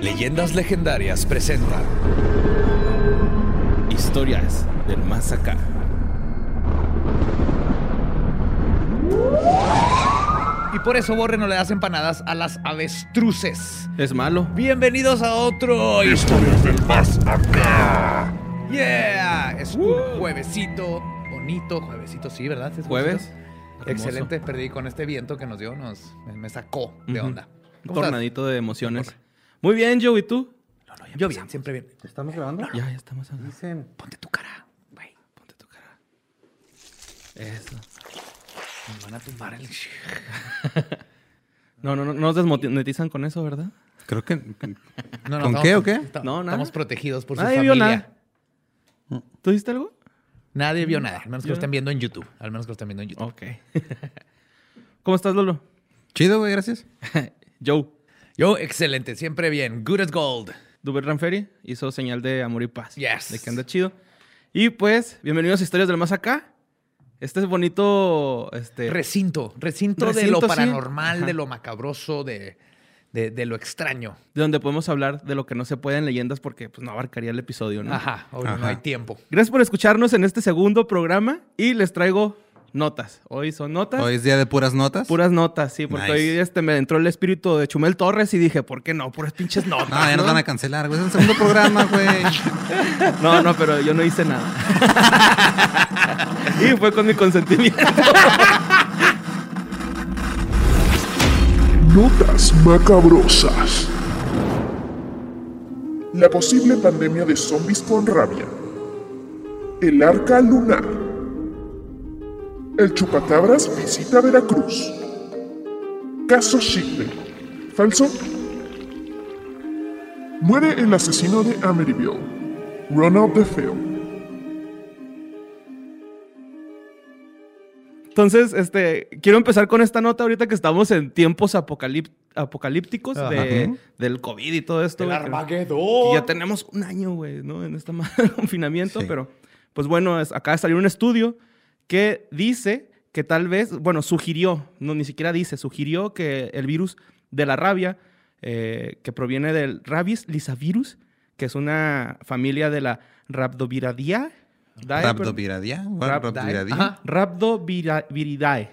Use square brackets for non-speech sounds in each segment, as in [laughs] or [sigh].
Leyendas legendarias presenta Historias del más acá. Y por eso Borre no le das empanadas a las avestruces. Es malo. Bienvenidos a otro Historias del más acá. Yeah, es un juevesito bonito, juevesito, sí, ¿verdad? ¿Es Jueves. Excelente, perdí con este viento que nos dio, nos me sacó de onda. Un tornadito de emociones. Muy bien, Joe, ¿y tú? Yo bien, siempre bien. ¿Estamos grabando? Ya, ya estamos hablando. Dicen. Ponte tu cara, güey. Ponte tu cara. Eso. Nos van a tumbar el... [laughs] No, no, no, no nos desmonetizan con eso, ¿verdad? Creo que. [laughs] No, no, ¿Con qué o qué? No, nada. Estamos protegidos por su Nadie familia. vio nada. ¿Tú viste algo? Nadie vio nada, al menos que lo estén viendo en YouTube. Al menos que lo estén viendo en YouTube. Ok. [laughs] ¿Cómo estás, Lolo? Chido, güey, gracias. Joe. Yo, excelente, siempre bien. Good as gold. Dubert Ranferi hizo señal de amor y paz. Yes. De que anda chido. Y pues, bienvenidos a Historias del Más Acá. Este es bonito. Este, Recinto, recinto, de Recinto, lo sí. paranormal, Ajá. de lo macabroso, de, de, de lo extraño. de donde podemos hablar de lo que no se puede en leyendas porque pues, no abarcaría el episodio, ¿no? Ajá, hoy no Ajá. hay tiempo. Gracias por escucharnos en este segundo programa y les traigo notas. Hoy son notas. Hoy es día de puras notas. Puras notas, sí, porque Nice. hoy este, me entró el espíritu de Chumel Torres y dije, ¿por qué no? Puras pinches notas. No, ya nos van a cancelar, güey. Es el segundo programa, güey. [laughs] No, no, pero yo no hice nada. [laughs] y fue con mi consentimiento. Notas macabrosas. La posible pandemia de zombies con rabia. El arca lunar. El chupacabras visita Veracruz. Caso Shipley. ¿Falso? Muere el asesino de Amityville. Ronald DeFeo. Entonces, este, quiero empezar con esta nota ahorita que estamos en tiempos apocalip- apocalípticos de- del COVID y todo esto. El Armagedón. ya tenemos un año, güey, ¿no? En este madre [laughs] confinamiento, Sí. pero pues bueno, es- acaba de salir un estudio que dice que tal vez, bueno, sugirió, no ni siquiera dice, sugirió que el virus de la rabia, eh, que proviene del rabies lisavirus, que es una familia de la Rhabdoviridae. Dae, perdón. Rabdoviridae. Rab- Rabdoviridae. Ajá. Rhabdoviridae.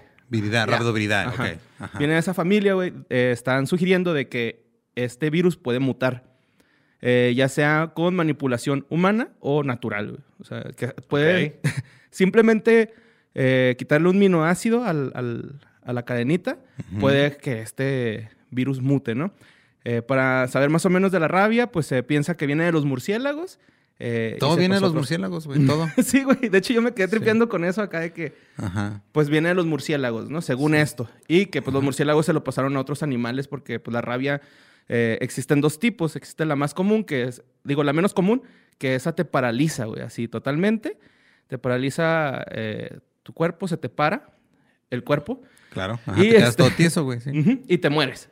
Rabdoviridae. Ajá. Ok. Ajá. Viene de esa familia, güey. eh, están sugiriendo de que este virus puede mutar. eh, ya sea con manipulación humana o natural, güey. O sea, que puede [laughs] simplemente eh, quitarle un aminoácido al, al- a la cadenita, puede que este virus mute, ¿no? Eh, para saber más o menos de la rabia, pues se piensa que viene de los murciélagos. eh, Todo viene de los murciélagos, güey. Todo. [laughs] sí, güey. De hecho, yo me quedé tripeando con eso acá de que Ajá. pues viene de los murciélagos, ¿no? Según esto. Y que pues los murciélagos se lo pasaron a otros animales porque pues la rabia eh, existen dos tipos. Existe la más común, que es, digo, la menos común, que esa te paraliza, güey, así totalmente. Te paraliza eh, tu cuerpo, se te para el cuerpo Claro. Ajá, Y te quedas este- todo tieso, güey. sí. y te mueres.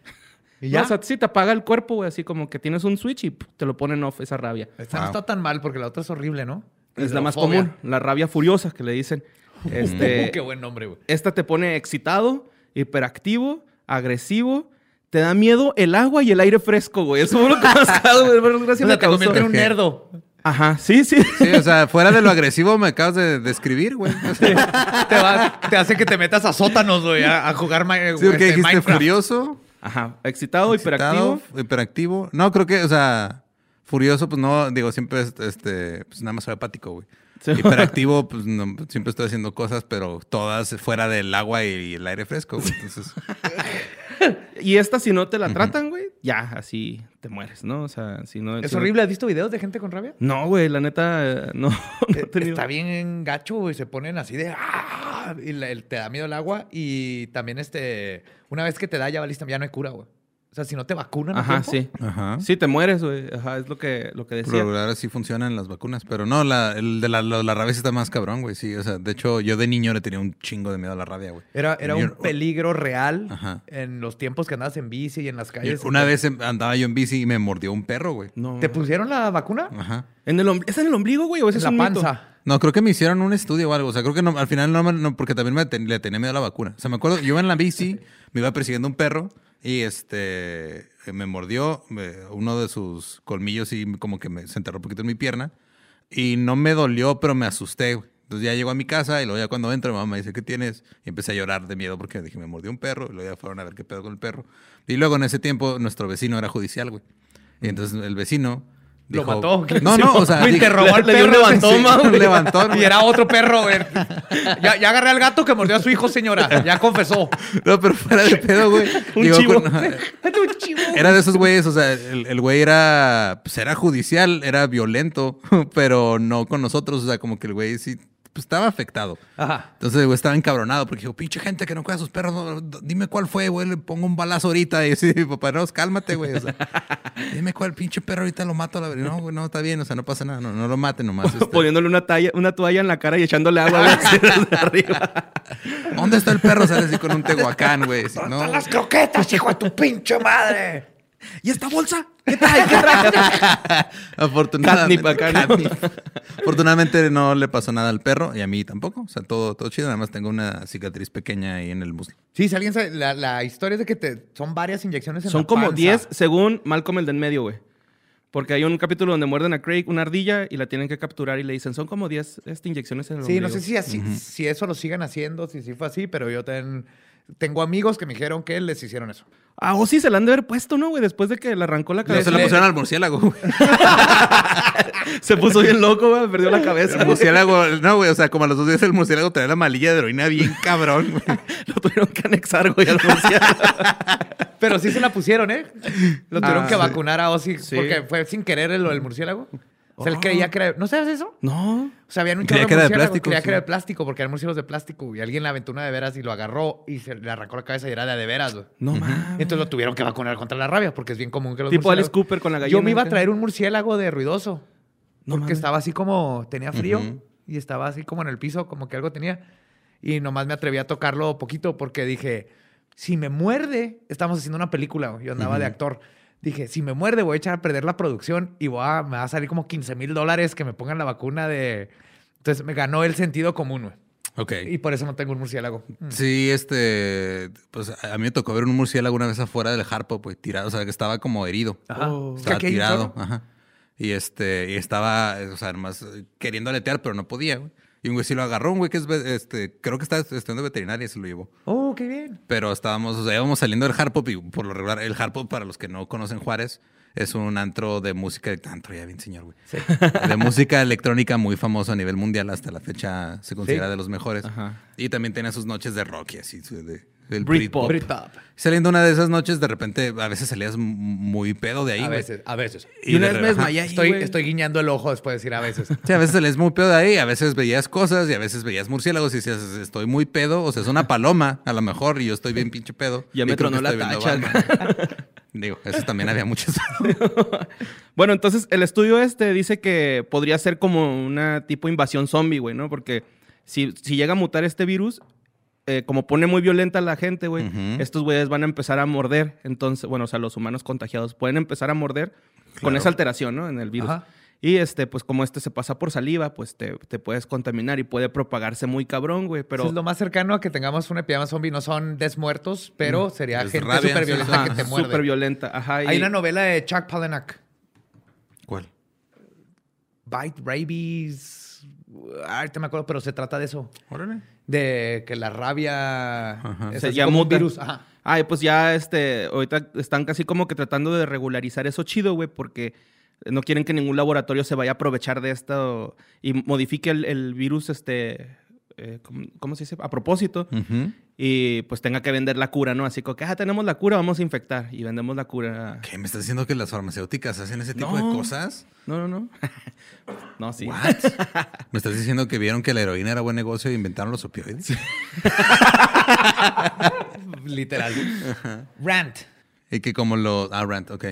¿Y ¿Y ya? O sea, sí te apaga el cuerpo, güey, así como que tienes un switch y te lo ponen off esa rabia. Esta no está tan mal porque la otra es horrible, ¿no? Es la más común, la rabia furiosa que le dicen. [laughs] Este, Qué buen nombre, güey. esta te pone excitado, hiperactivo, agresivo. Te da miedo el agua y el aire fresco, güey. Eso fue lo que más [laughs] güey. Gracias O me sea, te causó. convierte en un nerdo. Ajá, sí, sí. Sí, o sea, fuera de lo agresivo me acabas de describir, güey. O sea, [laughs] te, va- te hace que te metas a sótanos, güey, a, a jugar Sí, este, dijiste Minecraft. furioso, Ajá, excitado, hiperactivo. excitado, hiperactivo. No, creo que, o sea, furioso, pues no, digo, siempre, es, este, pues nada más soy apático, güey. Sí. Hiperactivo, pues no, siempre estoy haciendo cosas, pero todas fuera del agua y el aire fresco, güey. Entonces, [laughs] Y esta, si no te la tratan, güey, ya, así te mueres, ¿no? O sea, si no... Es si no- horrible. ¿Has visto videos de gente con rabia? No, güey, la neta, eh, no, [laughs] no he Eh, tenido- Está bien gacho, güey. Se ponen así de... ¡ah! Y te da miedo el agua. Y también, este... Una vez que te da, ya valiste, ya no hay cura, güey. O sea, si no te vacunan Ajá, sí. ajá. Sí, te mueres, güey. Ajá, es lo que, lo que decía. lo regular sí funcionan las vacunas, pero no, la, el de la, la, la rabia sí está más cabrón, güey. Sí, o sea, de hecho, yo de niño le tenía un chingo de miedo a la rabia, güey. Era, era un peligro real Ajá. en los tiempos que andabas en bici y en las calles. Una vez em- andaba yo en bici y me mordió un perro, güey. No. ¿Te pusieron la vacuna? Ajá. ¿En el ¿Es en el ombligo, güey? ¿O ese En es la un mito? panza. No, creo que me hicieron un estudio o algo. O sea, creo que no, al final no, me- no, porque también me ten- le tenía miedo a la vacuna. O sea, me acuerdo, yo iba en la bici, [laughs] me iba persiguiendo un perro y este me mordió uno de sus colmillos y como que me, se enterró un poquito en mi pierna y no me dolió, pero me asusté. Entonces ya llego a mi casa y luego ya cuando entro mi mamá me dice, ¿qué tienes? Y empecé a llorar de miedo porque dije, me mordió un perro. Y luego ya fueron a ver qué pedo con el perro. Y luego en ese tiempo nuestro vecino era judicial, güey. Y entonces el vecino... Lo mató. No, [laughs] no, o sea... Dije- interrogó al le perro. levantón, sí. ma, un levantón, Y era otro perro, güey. Ya, ya agarré al gato que mordió a su hijo, señora. Ya confesó. No, pero fuera de pedo, güey. [laughs] Un Llegó chivo. con- [laughs] Un chivo. Era de esos güeyes, o sea, el, el güey era, pues era judicial, era violento, pero no con nosotros, o sea, como que el güey sí, pues estaba afectado. Ajá. Entonces güey estaba encabronado porque dijo, pinche gente que no cuida a sus perros, no, dime cuál fue, güey, le pongo un balazo ahorita. Y así, [laughs] papá, no, cálmate, güey, o sea, [laughs] dime cuál pinche perro ahorita lo mato. a La... verdad. No, güey, no, está bien, o sea, no pasa nada, no, no lo maten nomás. este. [laughs] Poniéndole una, talla, una toalla en la cara y echándole agua desde arriba. ¿Dónde está el perro? Sale así con un tehuacán, güey. no, ¡Están las croquetas, hijo de tu pinche madre! ¿Y esta bolsa? ¿Qué trae? ¿Qué trae? [laughs] Afortunadamente. Catnip ¿no? catnip. Afortunadamente no le pasó nada al perro y a mí tampoco. O sea, todo, todo chido. Nada más tengo una cicatriz pequeña ahí en el muslo. Sí, si alguien sabe, la, la historia es de que te, son varias inyecciones en Son la como panza. 10 según Malcolm el de en medio, güey. Porque hay un capítulo donde muerden a Craig, una ardilla, y la tienen que capturar y le dicen, son como 10 este, inyecciones en el Sí, no ombligo". sé si, así, si eso lo sigan haciendo, si sí fue así, pero yo ten- tengo amigos que me dijeron que les hicieron eso. Ah, o sí, se la han de haber puesto, ¿no, güey? Después de que le arrancó la No cabeza. se la pusieron al murciélago, güey. [laughs] Se puso bien loco, güey. Perdió la cabeza. El murciélago, no, güey. O sea, como a los dos días el murciélago traía la malilla de heroína bien cabrón, güey. [laughs] Lo tuvieron que anexar, güey, al murciélago. [laughs] Pero sí se la pusieron, ¿eh? Lo tuvieron Ah, que sí. vacunar a Ozzy Sí. porque fue sin querer lo del murciélago. O sea, él creía que era... ¿No sabes eso? No. O sea, habían un Creía chorro que era de murciélagos, plástico, Creía sí. que era de plástico porque eran murciélagos de plástico. Y alguien le aventó una de veras y lo agarró y se le arrancó la cabeza y era de de veras, güey. No, mames. Entonces lo tuvieron que vacunar contra la rabia porque es bien común que los Tipo Alice Cooper con la gallina. Yo me iba a traer un murciélago de ruidoso. No porque mames. estaba así como... Tenía frío y estaba así como en el piso, como que algo tenía. Y nomás me atreví a tocarlo poquito porque dije, si me muerde... Estamos haciendo una película, yo andaba de actor. Dije, si me muerde voy a echar a perder la producción y voy a, me va a salir como 15 mil dólares que me pongan la vacuna de... Entonces me ganó el sentido común, güey. Ok. Y por eso no tengo un murciélago. Mm. Sí, este, pues a mí me tocó ver un murciélago una vez afuera del Harpo, pues tirado, o sea, que estaba como herido. Ajá. Oh. Estaba tirado, ajá. Y este, y estaba, o sea, además eh, queriendo aletear, pero no podía, güey. Y un güey sí lo agarró, un güey que es, este, creo que está estudiando veterinaria y se lo llevó. Oh, qué bien. Pero estábamos, o sea, íbamos saliendo del Harpop y por lo regular, el Harpop, para los que no conocen Juárez, es un antro de música, antro ya bien señor, güey. De música electrónica muy famoso a nivel mundial, hasta la fecha se considera Sí. de los mejores. Ajá. Y también tenía sus noches de rock y así, de, del Britpop. Saliendo una de esas noches, de repente, a veces salías muy pedo de ahí, A güey. veces, a veces. Y una vez me desmayé ahí, Estoy, güey. estoy guiñando el ojo después de decir a veces. Sí, a veces salías muy pedo de ahí, a veces veías cosas y a veces veías murciélagos y decías, estoy muy pedo, o sea, es una paloma a lo mejor y yo estoy bien pinche pedo. Ya y me creo tronó que la estoy viendo tacha. Batman. [laughs] Digo, eso también había muchos. [laughs] Bueno, entonces el estudio este dice que podría ser como una tipo invasión zombie, güey, ¿no? Porque si, si llega a mutar este virus, eh, como pone muy violenta a la gente, güey, estos güeyes van a empezar a morder. Entonces, bueno, o sea, los humanos contagiados pueden empezar a morder con esa alteración, ¿no? En el virus. Ajá. Y este, pues como este se pasa por saliva, pues te, te puedes contaminar y puede propagarse muy cabrón, güey. Pero Eso es lo más cercano a que tengamos una epidemia zombie. No son desmuertos, pero sería Es gente súper violenta que te muerde. súper violenta. Ajá. y- Hay una novela de Chuck Palahniuk. ¿Cuál? Bite Rabies. Ahorita me acuerdo, pero se trata de eso. Órale. De que la rabia Ajá. es ya como un virus. Ajá. Ay, pues ya este, ahorita están casi como que tratando de regularizar eso chido, güey, porque no quieren que ningún laboratorio se vaya a aprovechar de esto y modifique el, el virus, este, eh, ¿cómo, cómo se dice? A propósito. Y pues tenga que vender la cura, ¿no? Así como que, ah, tenemos la cura, vamos a infectar y vendemos la cura. ¿Qué? ¿Me estás diciendo que las farmacéuticas hacen ese tipo No. de cosas? No, no, no. [laughs] no, sí. What? [laughs] ¿Me estás diciendo que vieron que la heroína era buen negocio e inventaron los opioides? [laughs] Literal. Rant. Y que como los... Ah, Rant, ok.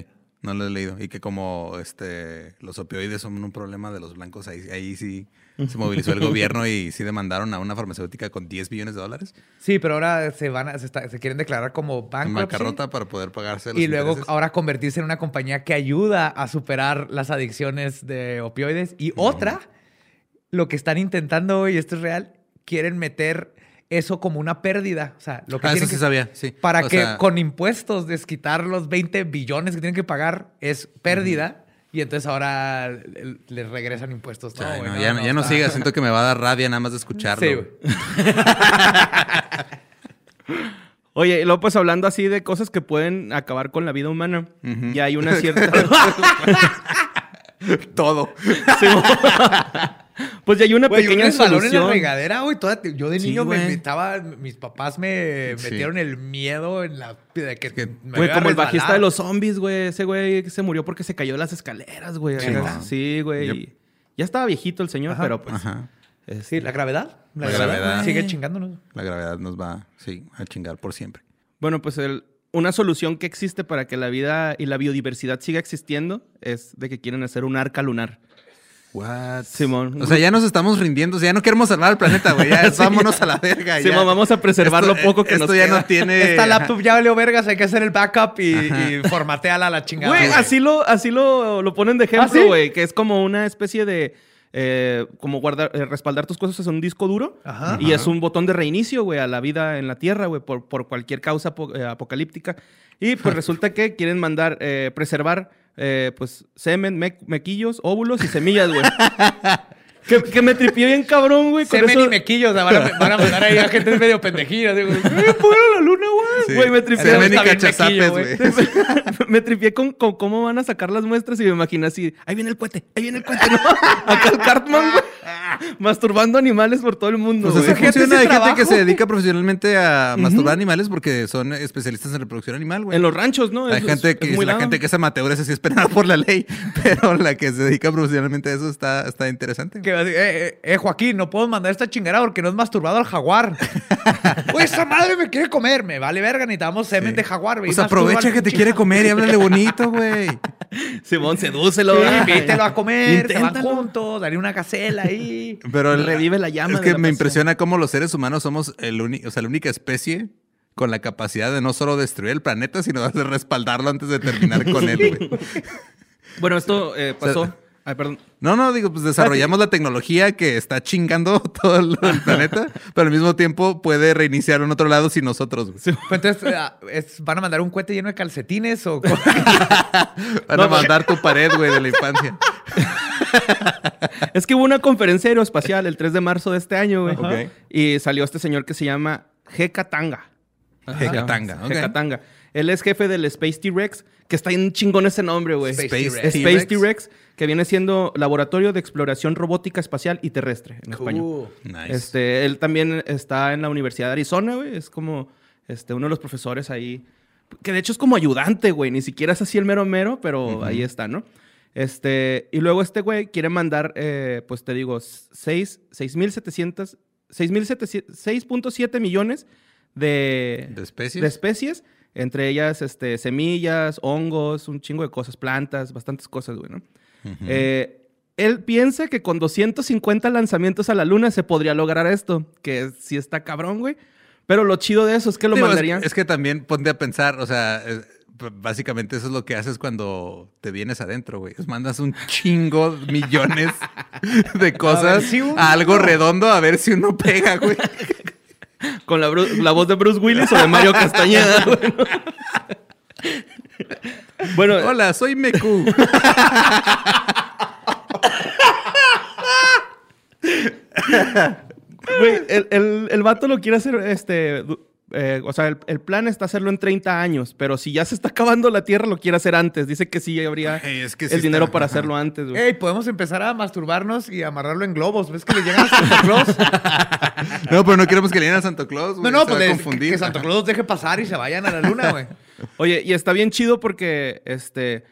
No lo he leído. Y que como este los opioides son un problema de los blancos, ahí, ahí sí se movilizó el [laughs] gobierno y sí demandaron a una farmacéutica con 10 billones de dólares Sí, pero ahora se van a- se, está- se quieren declarar como en bankruptcy. bancarrota para poder pagarse los Y luego intereses. ahora convertirse en una compañía que ayuda a superar las adicciones de opioides. Y otra, lo que están intentando, y esto es real, quieren meter eso como una pérdida. O sea, lo que Ah, eso sí que- sabía, sí. Para O que sea- con impuestos desquitar los 20 billones que tienen que pagar es pérdida. Y entonces ahora les regresan impuestos. No, Ay, güey, no, no, ya, no, ya no está- sigas, siento que me va a dar rabia nada más de escucharlo. Sí, güey. [laughs] Oye, y luego pues hablando así de cosas que pueden acabar con la vida humana, ya hay una [laughs] cierta... Todo. Sí, pues ya hay una Güey, un pequeña resbalón en la regadera, güey. toda- Yo de Sí, niño me güey. estaba... Mis papás me Sí. metieron el miedo en la... De que, que- me Güey, como el bajista de los zombies, güey. Ese güey se murió porque se cayó de las escaleras, güey. Sí, güey. Ya estaba viejito el señor, Ajá. pero pues... Ajá. es- Sí, la gravedad. La gravedad. Sigue chingándonos. La gravedad nos va, sí, a chingar por siempre. Bueno, pues el- una solución que existe para que la vida y la biodiversidad siga existiendo es de que quieren hacer un arca lunar. What? Simón. O sea, ya nos estamos rindiendo. O sea, ya no queremos salvar el planeta, güey. Ya [laughs] Sí, vámonos ya. a la verga. Simón, ya. vamos a preservar Esto- lo poco que esto nos ya queda. no tiene... Esta laptop ya valió vergas, hay que hacer el backup y, formateala a la chingada. Güey, así lo, así lo, lo ponen de ¿Ah, ejemplo, sí? güey. Que es como una especie de... eh, como guardar, eh, respaldar tus cosas en un disco duro. Ajá. Y es un botón de reinicio, güey, a la vida en la Tierra, güey, por, por cualquier causa apo- eh, apocalíptica. Y pues [laughs] resulta que quieren mandar, eh, preservar, eh, pues, semen, me- mequillos, óvulos y semillas, güey. [laughs] que, que me tripié bien cabrón, güey. con Semen eso- y mequillos, o sea, van, a, van a mandar ahí a gente medio pendejilla. Digo, "Eh, fuera la luna, güey. Sí. Güey, me tripié. Semen y cachazapes, güey. [laughs] me tripié con, con cómo van a sacar las muestras y me imaginé así, ahí viene el cohete, ahí viene el cohete, ¿no? [laughs] Acá el Cartman, güey, masturbando animales por todo el mundo, Pues así güey. Funciona. Hay gente que trabajo. se dedica profesionalmente a masturbar animales porque son especialistas en reproducción animal, güey. En los ranchos, ¿no? Hay Es- gente que es la dado. gente que es amateur, esa sí es penada por la ley, [laughs] pero la que se dedica profesionalmente a eso está, está interesante. Eh, eh, eh, Joaquín, no puedo mandar esta chingada porque no es masturbado al jaguar. [laughs] Güey, esa madre me quiere comer. Me vale verga, necesitamos semen Sí. de jaguar. güey. Pues aprovecha que te quiere comer y háblale bonito, güey. [laughs] Simón, sedúcelo. Sí, invítelo a comer, se van Inténtalo. juntos, daré una gacela ahí. [laughs] Pero el- Revive la llama Es que me pasión. impresiona cómo los seres humanos somos el uni- o sea, la única especie con la capacidad de no solo destruir el planeta, sino de respaldarlo antes de terminar con él, güey. Bueno, esto eh, pasó. O sea, Ay, perdón. No, no, digo, pues desarrollamos la tecnología que está chingando [laughs] todo el, el planeta, pero al mismo tiempo puede reiniciar en otro lado sin nosotros. güey. Pues entonces, ah, es- ¿van a mandar un cohete lleno de calcetines o [laughs] Van a mandar tu pared, güey, de la infancia. Es que hubo una conferencia aeroespacial el 3 de marzo de este año, güey. Ok. Y salió este señor que se llama Heka Tanga. Heka Tanga, ok. Heka Tanga. Él es jefe del Space T-Rex, que está en chingón ese nombre, güey. Space T-Rex. Space T-Rex, que viene siendo Laboratorio de Exploración Robótica Espacial y Terrestre, en español. Uh, Nice. Este, él también está en la Universidad de Arizona, güey. Es como este, uno de los profesores ahí. Que de hecho es como ayudante, güey. Ni siquiera es así el mero mero, pero ahí está, ¿no? Este, y luego este güey quiere mandar, eh, pues te digo, 6, 6.700, 6.700 6.7 millones de, ¿De especies? de especies. Entre ellas, este, semillas, hongos, un chingo de cosas, plantas, bastantes cosas, güey, ¿no? Eh, él piensa que con 250 lanzamientos a la luna se podría lograr esto, que sí está cabrón, güey. Pero lo chido de eso es que lo Digo, mandarían. Es, que también ponte a pensar, o sea, eh, básicamente eso es lo que haces cuando te vienes adentro, güey. Es [laughs] Mandas un chingo, millones [laughs] de cosas a algo redondo a ver si uno pega, güey. [laughs] Con la, voz de Bruce Willis o de Mario Castañeda. [laughs] Bueno, Hola, soy Meku. Güey, el, el, el vato lo quiere hacer, este, eh, o sea, el, el plan está hacerlo en 30 años, pero si ya se está acabando la Tierra, lo quiere hacer antes. Dice que sí habría [laughs] Güey, es que sí el dinero para hacerlo antes, güey. Ey, podemos empezar a masturbarnos y amarrarlo en globos. ¿Ves que le llegan a Santa Claus? [laughs] No, pero no queremos que le den a Santo Claus, No, güey. no, se pues va a confundir. que Santa Claus los deje pasar y se vayan a la luna, güey. Oye, y está bien chido porque, este,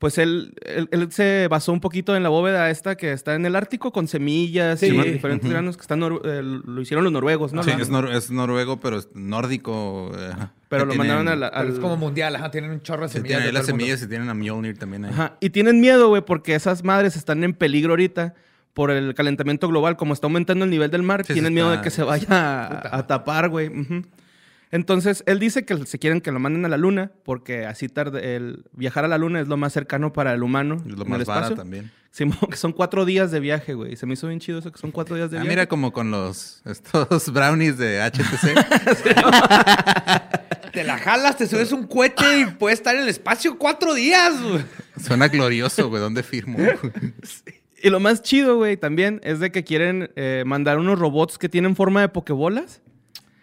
pues él, él, él se basó un poquito en la bóveda esta que está en el Ártico con semillas Sí. y diferentes granos que están, eh, lo hicieron los noruegos, ¿no? Sí, es, nor- es noruego, pero es nórdico. eh, ajá. Pero lo tienen- mandaron a la- Pero al... es como mundial, ajá. Tienen un chorro de semillas. tienen ahí de las semillas y tienen a Mjolnir también ahí. Ajá. Y tienen miedo, güey, porque esas madres están en peligro ahorita por el calentamiento global. Como está aumentando el nivel del mar, Sí, tienen se miedo está- de que se vaya a, a tapar, güey. Ujú. Entonces, él dice que se quieren que lo manden a la luna porque así tarde, el viajar a la luna es lo más cercano para el humano. Es lo en más el espacio. también. [laughs] Que son cuatro días de viaje, güey. Se me hizo bien chido eso, que son cuatro días de Ah, viaje. mira como con los estos [laughs] brownies de HTC. [laughs] Te la jalas, te subes un cohete y puedes estar en el espacio cuatro días, güey. Suena glorioso, güey. ¿Dónde firmo? Y lo más chido, güey, también es de que quieren eh, mandar unos robots que tienen forma de pokebolas.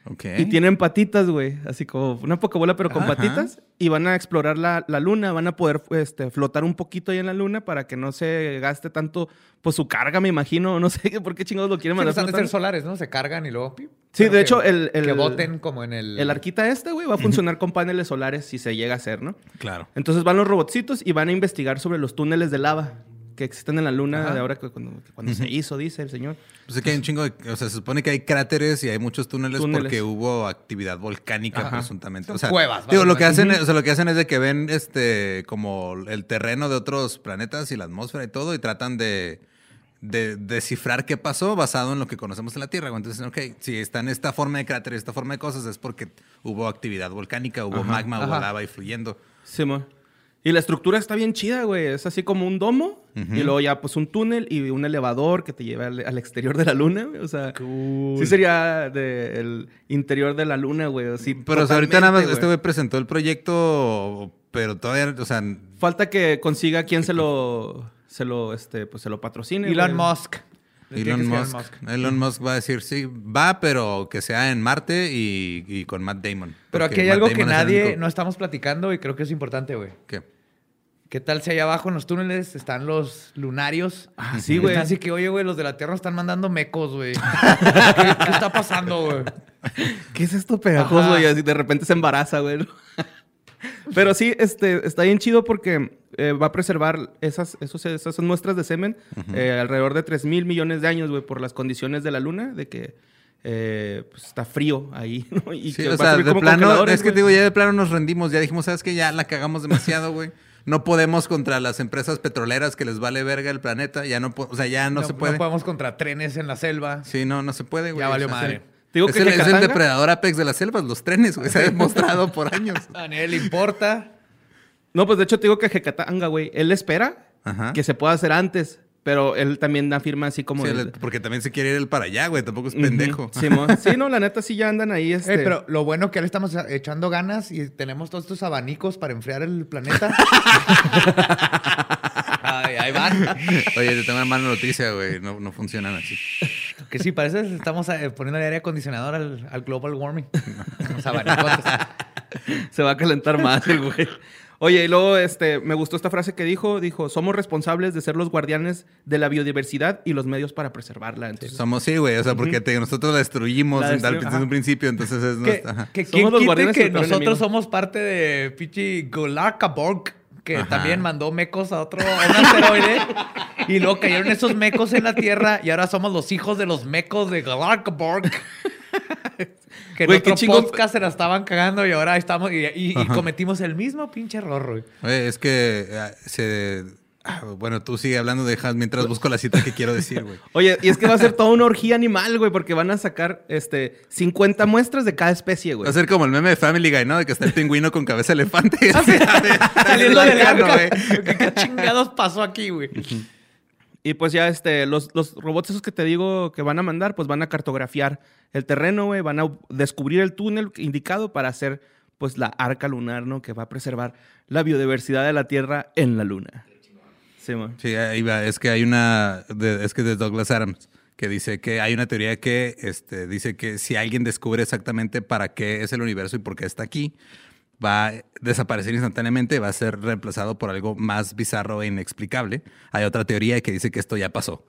Ok. Y tienen patitas, güey. Así como una pokebola, pero con Ajá. patitas. Y van a explorar la, la luna. Van a poder este, flotar un poquito ahí en la luna para que no se gaste tanto, pues su carga, me imagino. [laughs] No sé por qué chingados lo quieren Sí, mandar. pues han de ser solares, ¿no? Se cargan y luego... Sí, pero de que- hecho, el- el- Que boten como en el... El arquita este, güey, va a funcionar con paneles solares si se llega a hacer, ¿no? Claro. Entonces van los robotcitos y van a investigar sobre los túneles de lava que existen en la luna Ajá. de ahora que cuando, que cuando se hizo, dice el señor. Pues es que hay un chingo de... O sea, se supone que hay cráteres y hay muchos túneles, Túneles. porque hubo actividad volcánica Ajá. presuntamente. O sea, cuevas, Digo, lo que hacen, o sea, lo que hacen es de que ven este como el terreno de otros planetas y la atmósfera y todo y tratan de, de descifrar qué pasó basado en lo que conocemos en la Tierra. Entonces, ok, si está en esta forma de cráteres, esta forma de cosas, es porque hubo actividad volcánica, hubo Ajá. magma, hubo Ajá. lava y fluyendo. Sí. Y la estructura está bien chida, güey. Es así como un domo y luego ya pues un túnel y un elevador que te lleva al, al exterior de la luna, güey. O sea, sí sería de- el interior de la luna, güey. Así, Pero o sea, ahorita nada más este güey. presentó el proyecto, pero todavía, o sea, Falta que consiga quien se lo, se lo, este, pues se lo patrocine. Elon güey. Musk. Elon Musk. Elon Musk va a decir, sí, va, pero que sea en Marte y, y con Matt Damon. Pero aquí hay Matt algo que Damon nadie no estamos platicando y creo que es importante, güey. ¿Qué? ¿Qué tal si allá abajo en los túneles están los lunarios? Ah, sí, güey. Así que, oye, güey, los de la Tierra están mandando mecos, güey. [laughs] ¿Qué, qué está pasando, güey? ¿Qué es esto pegajoso? Ajá. Y así de repente se embaraza, güey. Pero sí, este, está bien chido porque eh, va a preservar esas, esos, esas muestras de semen eh, alrededor de 3 mil millones de años, güey, por las condiciones de la luna, de que eh, pues, está frío ahí, [laughs] ¿no? Y Sí, que o sea, de como plano, es que te digo, ya de plano nos rendimos. Ya dijimos, ¿sabes qué? Ya la cagamos demasiado, güey. No podemos contra las empresas petroleras que les vale verga el planeta. Ya no, o sea, ya no, se puede. No podemos contra trenes en la selva. Sí, no, no se puede, güey. Ya valió O sea, madre. Te digo es, que el, es el Jecatanga- depredador apex de las selvas, los trenes, güey. Se ha demostrado por [laughs] años. A nadie le importa. No, pues de hecho te digo que Jecatanga, güey, él espera Ajá. que se pueda hacer antes, pero él también afirma así como... Sí, el- porque también se quiere ir él para allá, güey. Tampoco es pendejo. Sí, mo- [laughs] sí, no, la neta sí ya andan ahí, este... Eh, pero lo bueno que le estamos echando ganas y tenemos todos estos abanicos para enfriar el planeta. [laughs] Ay, ahí van. Oye, te tengo una mala noticia, güey. No, no funcionan así. Que sí, parece que estamos eh, poniendo el aire acondicionador al, al global warming. Los abanicos. [laughs] Se va a calentar más el güey. Oye, y luego este, me gustó esta frase que dijo. Dijo, somos responsables de ser los guardianes de la biodiversidad y los medios para preservarla. Entonces, Somos sí, güey. O sea, porque te- nosotros la destruimos La en tal- destruimos, desde un principio. Entonces es Que, nuestra- que Somos quién los guardianes que nosotros enemigo. somos parte de pichi Golarkaborg, que Ajá. también mandó mecos a otro a un asteroide. y luego cayeron esos mecos en la Tierra y ahora somos los hijos de los mecos de Golarkaborg. Que en otro podcast se la estaban cagando y ahora estamos y, y- y cometimos el mismo pinche error, güey. Oye, es que eh, se Ah, bueno, tú sigue hablando de Hans mientras busco la cita que quiero decir, güey. [laughs] Oye, y es que va a ser toda una orgía animal, güey, porque van a sacar este 50 muestras de cada especie, güey. Va a ser como el meme de Family Guy, ¿no? De que está el pingüino con cabeza de elefante. [laughs] [laughs] Saliendo del Saliendo, arca. güey. ¿Qué, qué chingados pasó aquí, güey? Y pues ya este, los, los robots esos que te digo que van a mandar, pues van a cartografiar el terreno, van a descubrir el túnel indicado para hacer pues la arca lunar, ¿no? Que va a preservar la biodiversidad de la Tierra en la Luna. Sí, man. Es que hay una. es que de Douglas Adams. Que dice que hay una teoría que este, dice que si alguien descubre exactamente para qué es el universo y por qué está aquí, va a desaparecer instantáneamente, va a ser reemplazado por algo más bizarro e inexplicable. Hay otra teoría que dice que esto ya pasó.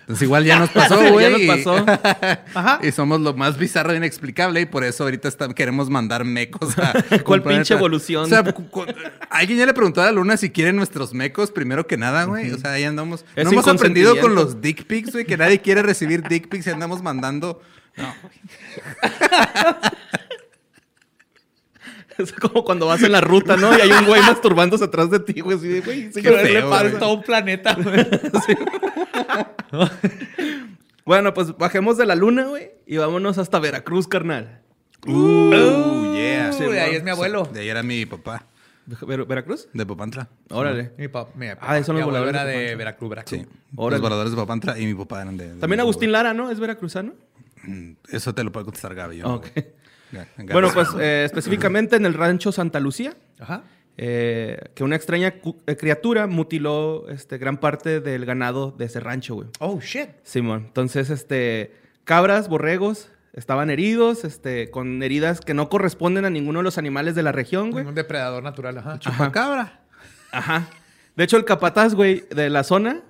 Entonces igual ya nos [laughs] pasó, Ya güey. nos y- pasó. [laughs] Ajá. Y somos lo más bizarro e inexplicable y por eso ahorita está- queremos mandar mecos a... [laughs] ¿Cuál pinche evolución? O sea, alguien ya le preguntó a la luna si quieren nuestros mecos primero que nada, güey. O sea, ahí andamos. Es no hemos aprendido con los dick pics, güey, que nadie quiere recibir dick pics y andamos mandando... No, [laughs] Es como cuando vas en la ruta, ¿no? Y hay un güey masturbándose atrás de ti, güey. Así de, güey, señor, ¿qué le. Todo un planeta, güey. [laughs] Bueno, pues bajemos de la luna, güey, y vámonos hasta Veracruz, carnal. Uh, yeah. Uy, ahí es mi abuelo. De ahí era mi papá, ¿Ver- ¿Veracruz? de Popantla. Órale. Mi papá, mi Ah, son los voladores era de de Papantla. Veracruz, Veracruz. Sí. Órale. Los voladores de Popantla y mi papá eran de... de- También de- Agustín Lara, ¿no? ¿Es veracruzano? Mm, Eso te lo puede contestar Gaby. yo no, Bueno, pues eh, específicamente en el rancho Santa Lucía, Ajá. eh, que una extraña eh, criatura mutiló este, gran parte del ganado de ese rancho, güey. Oh, shit. Simón. Entonces, este, cabras, borregos, estaban heridos, este, con heridas que no corresponden a ninguno de los animales de la región, güey. Un depredador natural, ajá. Chupacabra. Ajá. De hecho, el capataz, güey, de la zona,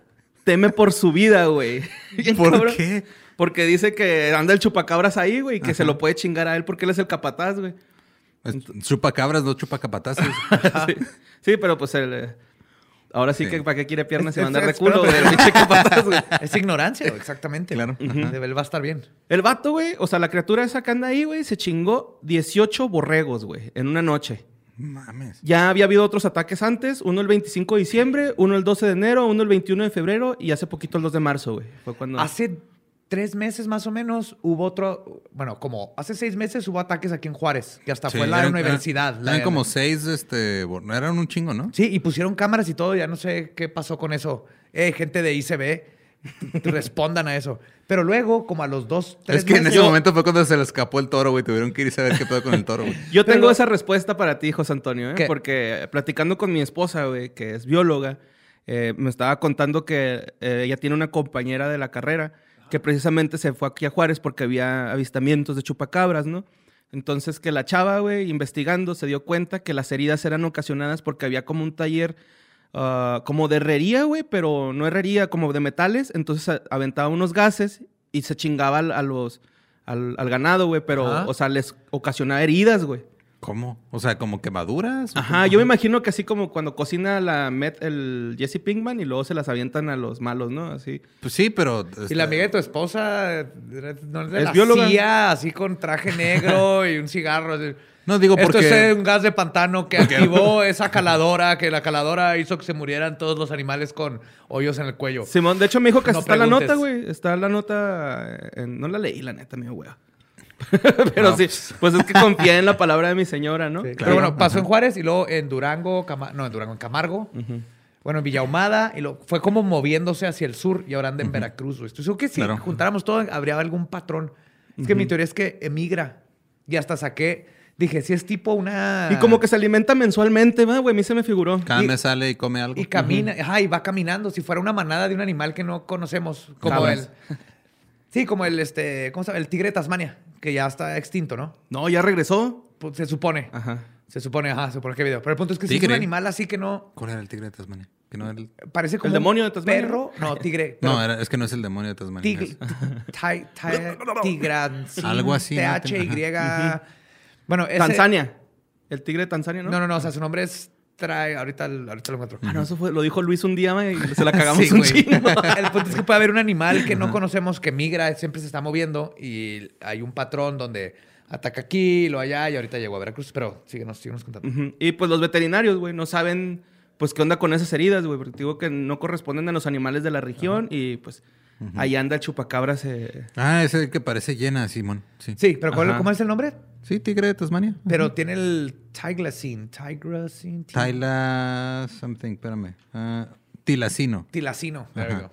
teme por su vida, güey. [laughs] ¿Por cabrón. qué? Porque dice que anda el chupacabras ahí, güey, y que se lo puede chingar a él porque él es el capataz, güey. Es Chupacabras, no chupacapataces. [laughs] sí. Sí, pero pues el... eh, Ahora sí, Sí. que para qué quiere piernas y mandar de culo, güey. [laughs] Es ignorancia, exactamente. Claro. De- Él va a estar bien. El vato, güey, o sea, la criatura esa que anda ahí, güey, se chingó 18 borregos, güey, en una noche. Mames. Ya había habido otros ataques antes, uno el 25 de diciembre, uno el 12 de enero, uno el 21 de febrero y hace poquito el 2 de marzo, güey. Fue cuando... Hace tres meses más o menos hubo otro, bueno, como hace seis meses hubo ataques aquí en Juárez, que hasta Sí, fue la eran- universidad. Eran, la- eran como seis, este, bo- eran un chingo, ¿no? Sí, y pusieron cámaras y todo, ya no sé qué pasó con eso. Eh, gente de ICB, [laughs] respondan a eso. Pero luego, como a los dos, tres Es que en ese momento fue cuando se le escapó el toro, güey. Tuvieron que ir a saber qué pedo con el toro, güey. [laughs] Yo Pero- tengo esa respuesta para ti, José Antonio, ¿eh? ¿Qué? porque platicando con mi esposa, güey, que es bióloga, eh, me estaba contando que eh, ella tiene una compañera de la carrera que precisamente se fue aquí a Juárez porque había avistamientos de chupacabras, ¿no? Entonces que la chava, güey, investigando, se dio cuenta que las heridas eran ocasionadas porque había como un taller ah, como de herrería, güey, pero no herrería, como de metales. Entonces aventaba unos gases y se chingaba al- a los, al, al ganado, güey, pero, Ajá. o sea, les ocasionaba heridas, güey. ¿Cómo? O sea, como quemaduras. ¿O Ajá, yo me imagino que así como cuando cocina la Met, el Jesse Pinkman y luego se las avientan a los malos, ¿no? Así. Pues sí, pero. Y este, la amiga de tu esposa no era Es la bióloga. CIA, así con traje negro [laughs] y un cigarro. así. No digo Esto porque. es eh, un gas de pantano que activó esa caladora, que la caladora hizo que se murieran todos los animales con hoyos en el cuello. Simón, de hecho me dijo que No está la nota, güey. Está la nota. en- no la leí, la neta, medio hueva. [laughs] Pero No. sí, pues es que confié en la palabra de mi señora, ¿no? Sí, Claro. Pero bueno, pasó Ajá. en Juárez y luego en Durango, Cama- no, en Durango, en Camargo. Bueno, en Villahumada. Y lo, fue como moviéndose hacia el sur y ahora anda en Veracruz. güey. Que si Claro. juntáramos todo, habría algún patrón. Es que mi teoría es que emigra. Y hasta saqué, dije, si es tipo una... Y como que se alimenta mensualmente, va, güey. A mí se me figuró. Cada y- mes sale y come algo. Y camina, ajá, y va caminando. Si fuera una manada de un animal que no conocemos, como el... Cabras. Sí, como el, este, ¿cómo se llama? El tigre de Tasmania, que ya está extinto, ¿no? No, ya regresó. Pues, se supone. Ajá. Se supone, ajá, se supone que video. Pero el punto es que si es Tigre. un animal así que no... ¿Cuál era el tigre de Tasmania? Que no era el... Parece como demonio un de Tasmania? perro. No, tigre. [laughs] No, era- es que no es el demonio de Tasmania. tig- es- ti- [laughs] ti- Tigrancin, Algo así. T-H-Y. Bueno, ese... Tanzania. El tigre de Tanzania, ¿no? No, no, no. O sea, su nombre es... Trae... Ahorita, ahorita lo encuentro. Ah, no, eso fue, lo dijo Luis un día, güey, y se la [laughs] cagamos Sí, un güey. chingo. [laughs] El punto es que puede haber un animal que no conocemos que migra, siempre se está moviendo y hay un patrón donde ataca aquí, lo allá y ahorita llegó a Veracruz. Pero síguenos, síguenos contando. Ujú. Y pues los veterinarios, güey, no saben pues, ¿qué onda con esas heridas, güey? Porque te digo que no corresponden a los animales de la región y, pues, ahí anda el chupacabras. eh, Ah, ese que parece llena, Simón. Sí. Sí, pero ¿cuál-. ¿cómo es el nombre? Sí, tigre de Tasmania. Pero tiene el Tiglacine. Tigracine. ti- Tyla something, espérame. Ah, tilacino. Tilacino. There we go.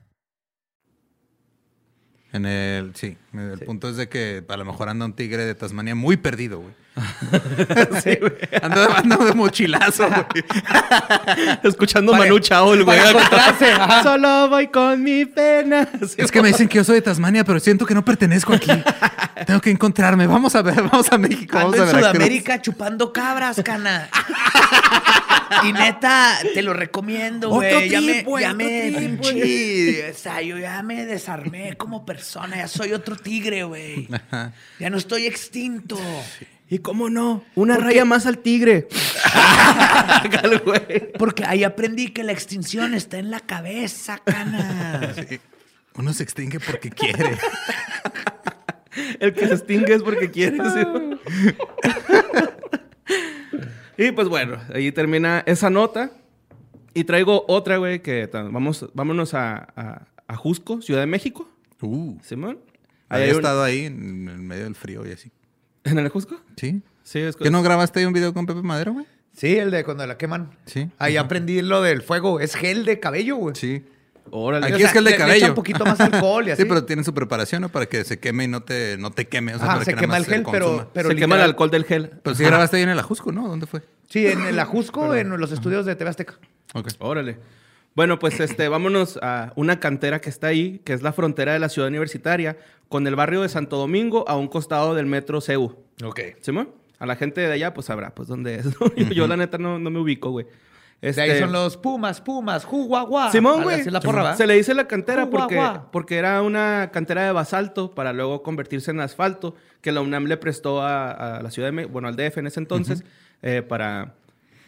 En el, sí, el punto es de que a lo mejor anda un tigre de Tasmania muy perdido, güey. [laughs] sí, güey. Anda, anda de mochilazo, güey. [laughs] Escuchando Manu Chao, el güey. [laughs] Solo voy con mi pena. Sí, Es que me dicen que yo soy de Tasmania, pero siento que no pertenezco aquí. Tengo que encontrarme. Vamos a ver, vamos a México, vamos Ando a en Veracruz. Sudamérica chupando cabras, cana. y neta, te lo recomiendo, Otro güey. Ya me, ya otro me, o sea, yo ya me desarmé como persona. Ya soy otro tigre, güey. [laughs] Ya no estoy extinto. ¿Y cómo no? Una raya más al tigre. [laughs] Porque ahí aprendí que la extinción está en la cabeza, cana. Uno se extingue porque quiere. [laughs] El que se extingue es porque quiere. sí. y pues bueno, ahí termina esa nota. Y traigo otra, güey, que vamos, vámonos a, a, a Jusco, Ciudad de México. Uh, Simón. Ahí había un- estado ahí en medio del frío y así. ¿En el Jusco? ¿Sí? Sí, es ¿Que no grabaste ahí un video con Pepe Madero, güey? Sí, el de cuando la queman. Sí. Ahí aprendí lo del fuego. Es gel de cabello, güey. Sí. Órale. Aquí O sea, es gel de le- le cabello. echa un poquito más alcohol y [laughs] así. Sí, pero tiene su preparación, ¿no? Para que se queme y no te, no te queme. O sea, Ajá, para se que nada quema el gel, pero, pero se quema el alcohol del gel. Pero sí grabaste ahí en el Ajusco, ¿no? ¿Dónde fue? Sí, en el Ajusco, en los estudios de TV Azteca. Ok. Órale. Bueno, pues este, vámonos a una cantera que está ahí, que es la frontera de la ciudad universitaria, con el barrio de Santo Domingo a un costado del metro CEU. Ok. ¿Simón? A la gente de allá, pues sabrá, pues dónde es. ¿no? [laughs] Yo, yo, la neta, no, no me ubico, güey. De ahí Este, son los Pumas, Pumas, Juguagua. Simón, güey. Se le dice la cantera porque, porque era una cantera de basalto para luego convertirse en asfalto que la UNAM le prestó a, a la ciudad de México, bueno, al DF en ese entonces, eh, para,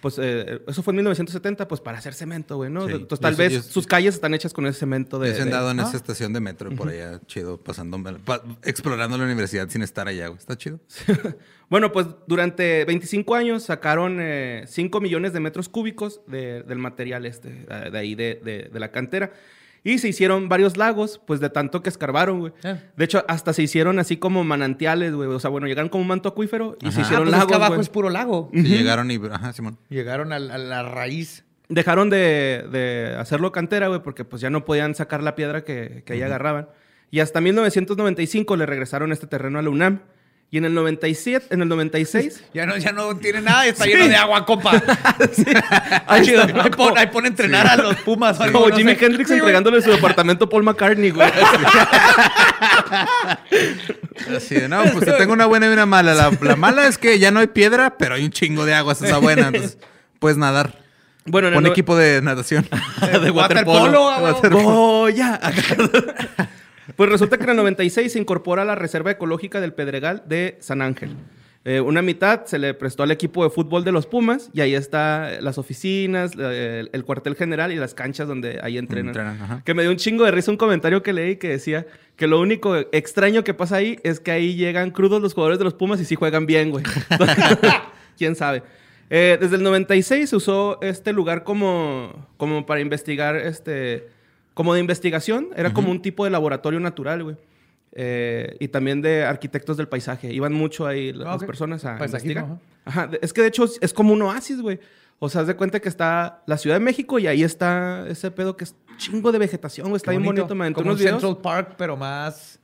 pues, eh, eso fue en 1970, pues para hacer cemento, güey, ¿no? Sí. Entonces tal vez sus calles están hechas con ese cemento de... Yo he de- andado en ¿no? esa estación de metro por allá, chido, pasando, pa- explorando la universidad sin estar allá, güey. Está chido. [laughs] Bueno, pues durante 25 años sacaron 5 millones de metros cúbicos de- del material este, eh, de ahí, de, de- de la cantera. Y se hicieron varios lagos, pues de tanto que escarbaron, güey. Ah. De hecho, hasta se hicieron así como manantiales, güey. O sea, bueno, llegaron como un manto acuífero y se Ajá. Ah, hicieron pues es que lagos, abajo güey. es puro lago. Sí, llegaron y... Ajá, Simón. Llegaron a, la- a la raíz. Dejaron de, de hacerlo cantera, güey, porque pues ya no podían sacar la piedra que, que ahí agarraban. Y hasta 1995 le regresaron este terreno a la UNAM. Y en el 97, en el 96... [laughs] Ya no, ya no tiene nada, está lleno de agua, copa. Ah, [laughs] [laughs] Ahí está, Ahí, pon- ahí pone a entrenar a los Pumas. Como no Jimi sé. Hendrix entregándole su departamento a Paul McCartney, güey. Así de, no, pues te tengo una buena y una mala. La, la mala es que ya no hay piedra, pero hay un chingo de agua. Esa es buena. Entonces, puedes nadar. Bueno, en el Pon equipo de natación. de Waterpolo, waterpolo. güey. Goya. Pues resulta que en el 96 se incorpora a la Reserva Ecológica del Pedregal de San Ángel. Eh, una mitad se le prestó al equipo de fútbol de los Pumas y ahí está las oficinas, el, el cuartel general y las canchas donde ahí entrenan. Que me dio un chingo de risa un comentario que leí que decía que lo único extraño que pasa ahí es que ahí llegan crudos los jugadores de los Pumas y sí juegan bien, güey. [laughs] [laughs] ¿Quién sabe? Eh, desde el 96 se usó este lugar como, como para investigar, este, como de investigación. Era como un tipo de laboratorio natural, güey. eh, y también de arquitectos del paisaje. Iban mucho ahí las Ah, ok. personas a investigar. Ajá. Es que de hecho es- como un oasis, güey. O sea, haz de cuenta que está la Ciudad de México y ahí está ese pedo que es chingo de vegetación, güey. Está Qué bien bonito, Como unos un videos. Central Park, pero más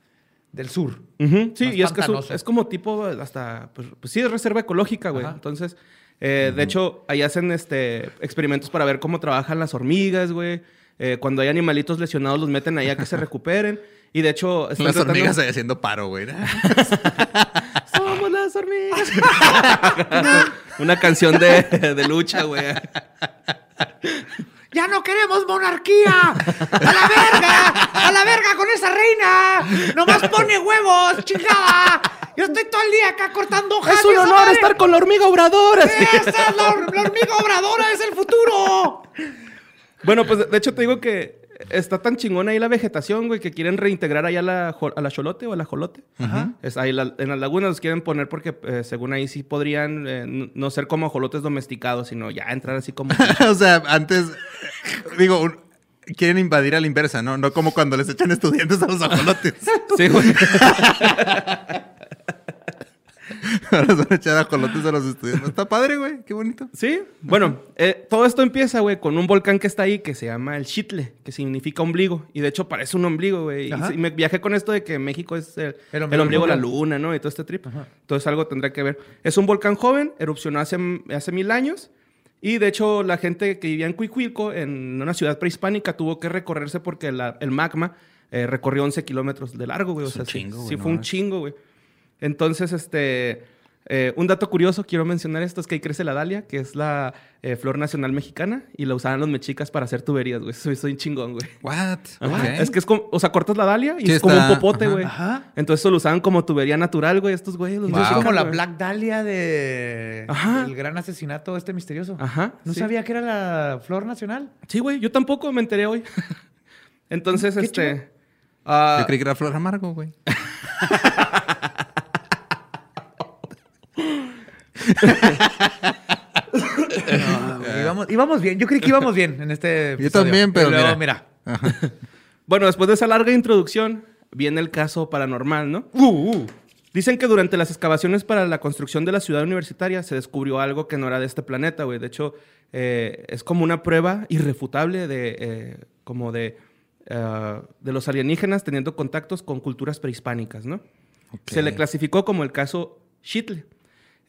del sur. Sí, Más y es que es, como tipo hasta, pues, pues sí, es reserva ecológica, güey. Ajá. Entonces, eh, de hecho, ahí hacen este experimentos para ver cómo trabajan las hormigas, güey. Eh, cuando hay animalitos lesionados los meten ahí a que se [laughs] recuperen. Y de hecho, están Las tratando- hormigas ahí haciendo paro, güey. [laughs] Somos las hormigas. [laughs] Una canción de, de lucha, güey. ¡Ya no queremos monarquía! ¡A la verga! ¡A la verga con esa reina! ¡Nomás pone huevos, chingada! Yo estoy todo el día acá cortando hojas. Es un honor madre- estar con la hormiga obradora. ¡Esa es la hormiga obradora! ¡Es el futuro! Bueno, pues de hecho te digo que está tan chingona ahí la vegetación, güey, que quieren reintegrar allá a la, a la cholote o a la jolote. Es ahí la- en las lagunas los quieren poner porque eh, según ahí sí podrían eh, no ser como ajolotes domesticados, sino ya entrar así como... [laughs] o sea, antes, digo, un- quieren invadir a la inversa, ¿no? No como cuando les echan estudiantes a los ajolotes. sí, güey. [laughs] [laughs] Ahora a echar ajolotes a los estudiantes. Está padre, güey. Qué bonito. Sí, bueno, eh, todo esto empieza, güey, con un volcán que está ahí que se llama el Chitle, que significa ombligo. Y de hecho parece un ombligo, güey. Y, Ajá. sí, me viajé con esto de que México es el, El el ombligo ombligo, de la luna, ¿no? Y todo este trip. Entonces algo tendrá que ver. Es un volcán joven, erupcionó hace, hace mil años. Y de hecho la gente que vivía en Cuicuilco, en una ciudad prehispánica, tuvo que recorrerse porque la- el magma eh, recorrió 11 kilómetros de largo, güey. O sea, sí- chingo, sí, güey, no fue un chingo, güey. Entonces, este... eh, un dato curioso, quiero mencionar esto, es que ahí crece la dalia, que es la eh, flor nacional mexicana, y la usaban los mexicas para hacer tuberías, güey. [laughs] Soy, soy un chingón, güey. What? Es que es como, o sea, cortas la dalia y Sí, es como está- un popote, güey. Ajá. Entonces eso lo usaban como tubería natural, güey, estos güeyes. los mexicas, como la. Black Dahlia de... Ajá. El gran asesinato este misterioso. Ajá. ¿No sí. sabía que era la flor nacional? Sí, güey, yo tampoco me enteré hoy. [laughs] Entonces, este... ah, Yo creí que era flor amargo, güey. [laughs] íbamos, íbamos bien. Yo creí que íbamos bien en este Yo episodio. también, pero luego, mira. mira. [laughs] Bueno, después de esa larga introducción, viene el caso paranormal, ¿no? Dicen que durante las excavaciones para la construcción de la ciudad universitaria se descubrió algo que no era de este planeta, güey. De hecho, eh, es como una prueba irrefutable de, eh, como de, eh, de los alienígenas teniendo contactos con culturas prehispánicas, ¿no? Se le clasificó como el caso Chitle.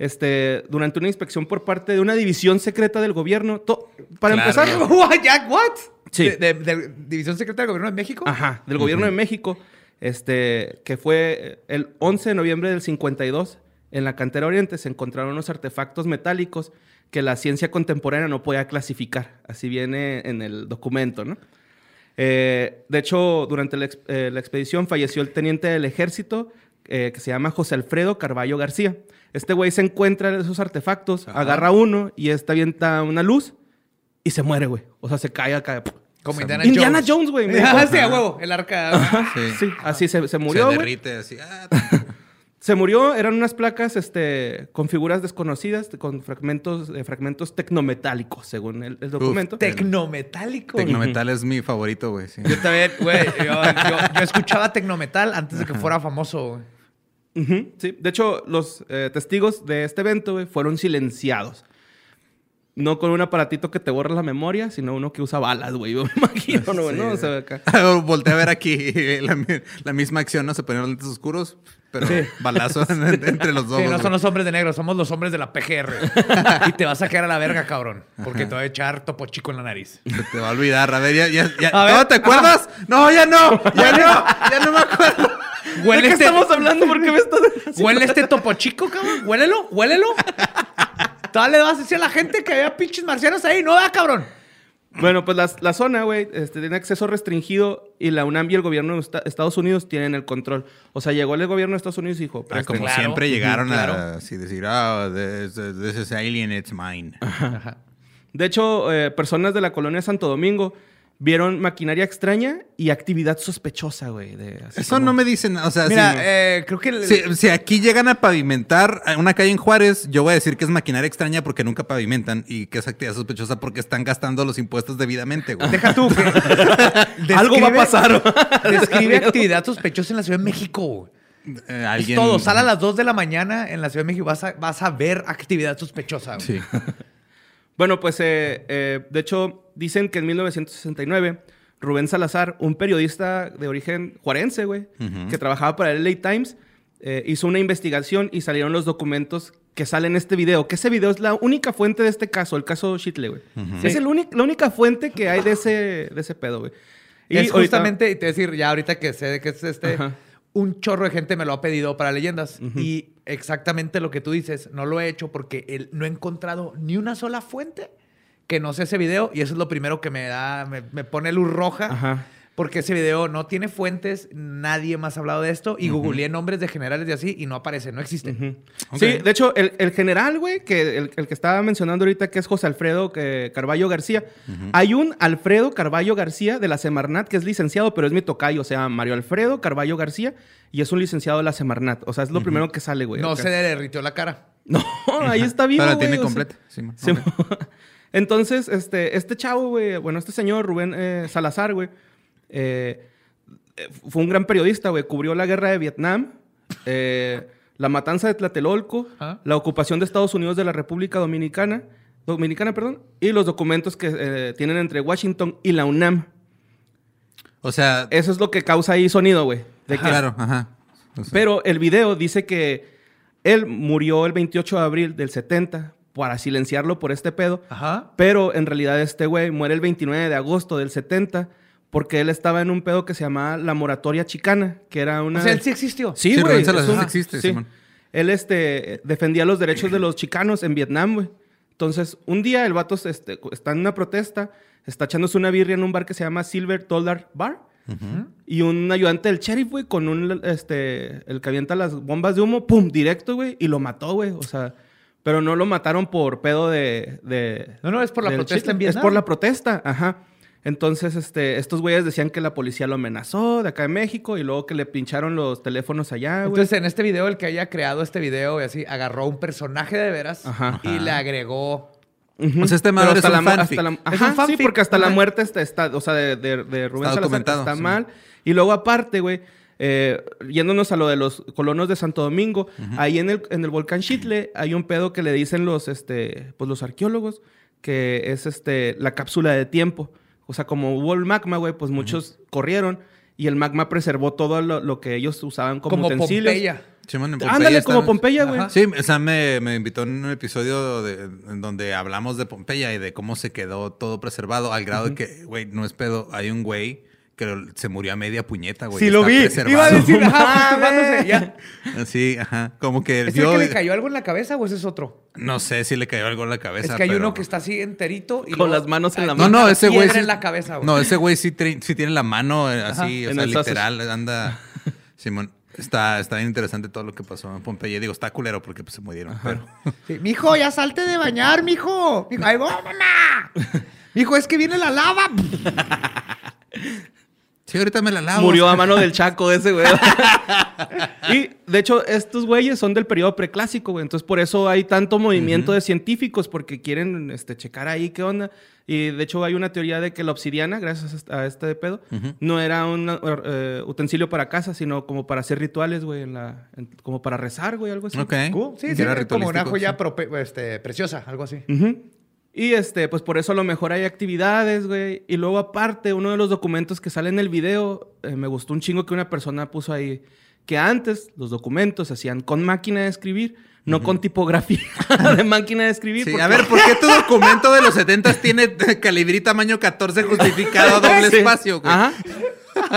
Este, durante una inspección por parte de una división secreta del gobierno. to- para Claro. empezar, [laughs] What, Jack, what? Sí. ¿De, de- de División Secreta del Gobierno de México? Ajá, del gobierno de México, este, que fue el 11 de noviembre del 52. En la cantera oriente se encontraron unos artefactos metálicos que la ciencia contemporánea no podía clasificar. Así viene en el documento, ¿no? Eh, de hecho, durante la, eh, la expedición falleció el teniente del ejército eh, que se llama José Alfredo Carballo García. Este güey se encuentra esos artefactos, agarra uno y esta avienta una luz y se muere, güey. O sea, se cae acá. Como O sea, Indiana, Indiana Jones. Jones, güey. me [laughs] dijo. Sí, a huevo. El arca. Sí. Sí, así se, se murió. Se derrite así. ah, [laughs] Se murió, eran unas placas este, con figuras desconocidas, con fragmentos, eh, fragmentos tecnometálicos, según el, el documento. Tecnometálico. Tecnometal es mi favorito, güey. sí. Yo también, güey. Yo, yo- yo escuchaba Tecnometal antes de que fuera famoso, güey. Sí. De hecho, los eh, testigos de este evento fueron silenciados. No con un aparatito que te borra la memoria, sino uno que usa balas, güey. [laughs] Yo me imagino, ¿no? O sea, acá. [laughs] Volté a ver aquí la, mi- la misma acción, ¿no? Se ponían los lentes oscuros, pero balazo en- en- entre los dos. [laughs] Sí, no son los hombres de negro, somos los hombres de la PGR. y te vas a quedar a la verga, cabrón. Porque te va a echar topo chico en la nariz. Te va a olvidar. A ver, ya, ya, ya. A ver. ¿No te acuerdas? No, ya no. Ya no. Ya no me acuerdo. [laughs] Huele ¿De qué este, estamos hablando? ¿Por qué me estás [laughs] huele este topo chico, cabrón. Huélelo, huélelo. Todavía le vas a decir a la gente que había pinches marcianos ahí. No, da, cabrón. Bueno, pues la, la zona, güey, este, tiene acceso restringido y la UNAM y el gobierno de Esta- Estados Unidos tienen el control. O sea, llegó el gobierno de Estados Unidos y dijo, Ah, como Claro. siempre llegaron claro. a así decir, ah, this, this is alien, it's mine. De hecho, eh, personas de la colonia Santo Domingo vieron maquinaria extraña y actividad sospechosa, güey. Eso como- no me dicen, o sea, Mira, si, eh, creo que... el- si- si aquí llegan a pavimentar una calle en Juárez, yo voy a decir que es maquinaria extraña porque nunca pavimentan y que es actividad sospechosa porque están gastando los impuestos debidamente, güey. Deja tú que... [laughs] Algo va a Describe- pasar. [laughs] Describe actividad sospechosa en la Ciudad de México. güey. Eh, Es todo. Sal a las 2 de la mañana en la Ciudad de México. Vas a, vas a ver actividad sospechosa. güey. Sí. Bueno, pues eh, eh, de hecho dicen que en 1969 Rubén Salazar, un periodista de origen juarense, güey, que trabajaba para el LA Times, eh, hizo una investigación y salieron los documentos que salen en este video. Que ese video es la única fuente de este caso, el caso Shitley, güey. Es el la única fuente que hay de ese, de ese pedo, güey. Y es ahorita- justamente, y te voy a decir, ya ahorita que sé de que es este, un chorro de gente me lo ha pedido para leyendas. Y exactamente lo que tú dices, no lo he hecho porque él, no he encontrado ni una sola fuente que no sea ese video. Y eso es lo primero que me da, me, me pone luz roja. Ajá. Porque ese video no tiene fuentes, nadie más ha hablado de esto. Y googleé nombres de generales y así y no aparece, no existe. Sí, de hecho, el, el general, güey, que el, el que estaba mencionando ahorita, que es José Alfredo que, Carballo García. Hay un Alfredo Carballo García de la Semarnat, que es licenciado, pero es mi tocayo, o sea, Mario Alfredo Carballo García, y es un licenciado de la Semarnat. O sea, es lo primero que sale, güey. No acá. se le derritió la cara. [laughs] No, ahí está vivo, Pero la tiene o sea. completa. Sí. Sí. [laughs] Entonces, este, este chavo, güey, bueno, este señor Rubén eh, Salazar, güey, eh, eh, fue un gran periodista, güey. Cubrió la guerra de Vietnam, eh, la matanza de Tlatelolco, Ajá. la ocupación de Estados Unidos de la República Dominicana, Dominicana, perdón, y los documentos que eh, tienen entre Washington y la UNAM. O sea, Eso es lo que causa ahí sonido, güey. claro, ajá. O sea, pero el video dice que él murió el 28 de abril del 70 para silenciarlo por este pedo. Ajá. Pero en realidad este güey muere el 29 de agosto del 70 porque él estaba en un pedo que se llamaba la moratoria chicana, que era una... O sea, él sí existió. Sí, Sí, güey. Es un- sí existe, sí. Simón. Él este, defendía los derechos de los chicanos en Vietnam, güey. Entonces, un día el vato este, está en una protesta, está echándose una birria en un bar que se llama Silver Dollar Bar. Y un ayudante del sheriff, güey, con un, este, el que avienta las bombas de humo, pum, directo, güey, y lo mató, güey. O sea, pero no lo mataron por pedo de... de No, no, es por la protesta en Vietnam. Es por la protesta, ajá. Entonces, este, estos güeyes decían que la policía lo amenazó de acá en México y luego que le pincharon los teléfonos allá, güey. Entonces, en este video, el que haya creado este video y así, agarró un personaje de veras Ajá. y le agregó. O sea, este madre es un la, fanfic. Es Ajá, un fanfic. Sí, porque hasta la muerte está, está- o sea, de, de- de Rubén Está Salazar está sí. mal. Y luego aparte, güey, eh, yéndonos a lo de los colonos de Santo Domingo, ahí en el, en el volcán Chitle hay un pedo que le dicen los, este, pues los arqueólogos, que es este, la cápsula de tiempo. O sea, como hubo el magma, güey, pues muchos corrieron y el magma preservó todo lo, lo que ellos usaban como, Como utensilios. Pompeya. Simón, en Pompeya Ándale, como Pompeya, güey. Sí, o sea, me, me invitó en un episodio de- en donde hablamos de Pompeya y de cómo se quedó todo preservado al grado de que, güey, no es pedo, hay un güey que se murió a media puñeta, güey. Sí, lo vi. Iba a decir, [laughs] ajá, masturbándose. Ya. Sí, ajá. Como que ¿Es el yo que le cayó algo en la cabeza o ese es otro? no sé si le cayó algo en la cabeza. es que hay pero- uno que está así enterito y Con luego- las manos en la No, mano. no, una ese güey sí- en la cabeza, güey. No, ese güey sí, tri- sí tiene la mano eh, así, en o sea, el literal, anda. Simón, está, está bien interesante todo lo que pasó en Pompeya. Digo, está culero porque pues, se murieron, pero. [laughs] Sí, mijo, ya salte de bañar, mijo. Mijo, ahí va, mamá. Mijo, es que viene la lava. [laughs] Sí, ahorita me la lavo. Murió a [laughs] mano del Chaco ese, güey. [laughs] y de hecho, estos güeyes son del periodo preclásico, güey. Entonces, por eso hay tanto movimiento de científicos, porque quieren este, checar ahí qué onda. Y de hecho, hay una teoría de que la obsidiana, gracias a este pedo, no era un eh, utensilio para casa, sino como para hacer rituales, güey, en la, en- como para rezar, güey, algo así. Ok. Cool. Sí, sí, era como una joya sí. este, preciosa, algo así. Ujú. Y este, pues por eso a lo mejor hay actividades, güey. Y luego aparte, uno de los documentos que sale en el video, eh, me gustó un chingo que una persona puso ahí, que antes los documentos se hacían con máquina de escribir, no con tipografía [laughs] de máquina de escribir. Sí, porque- a ver, ¿por qué tu documento de los 70 tiene [laughs] calibrí tamaño 14 justificado doble [laughs] Sí. espacio, güey? Ajá.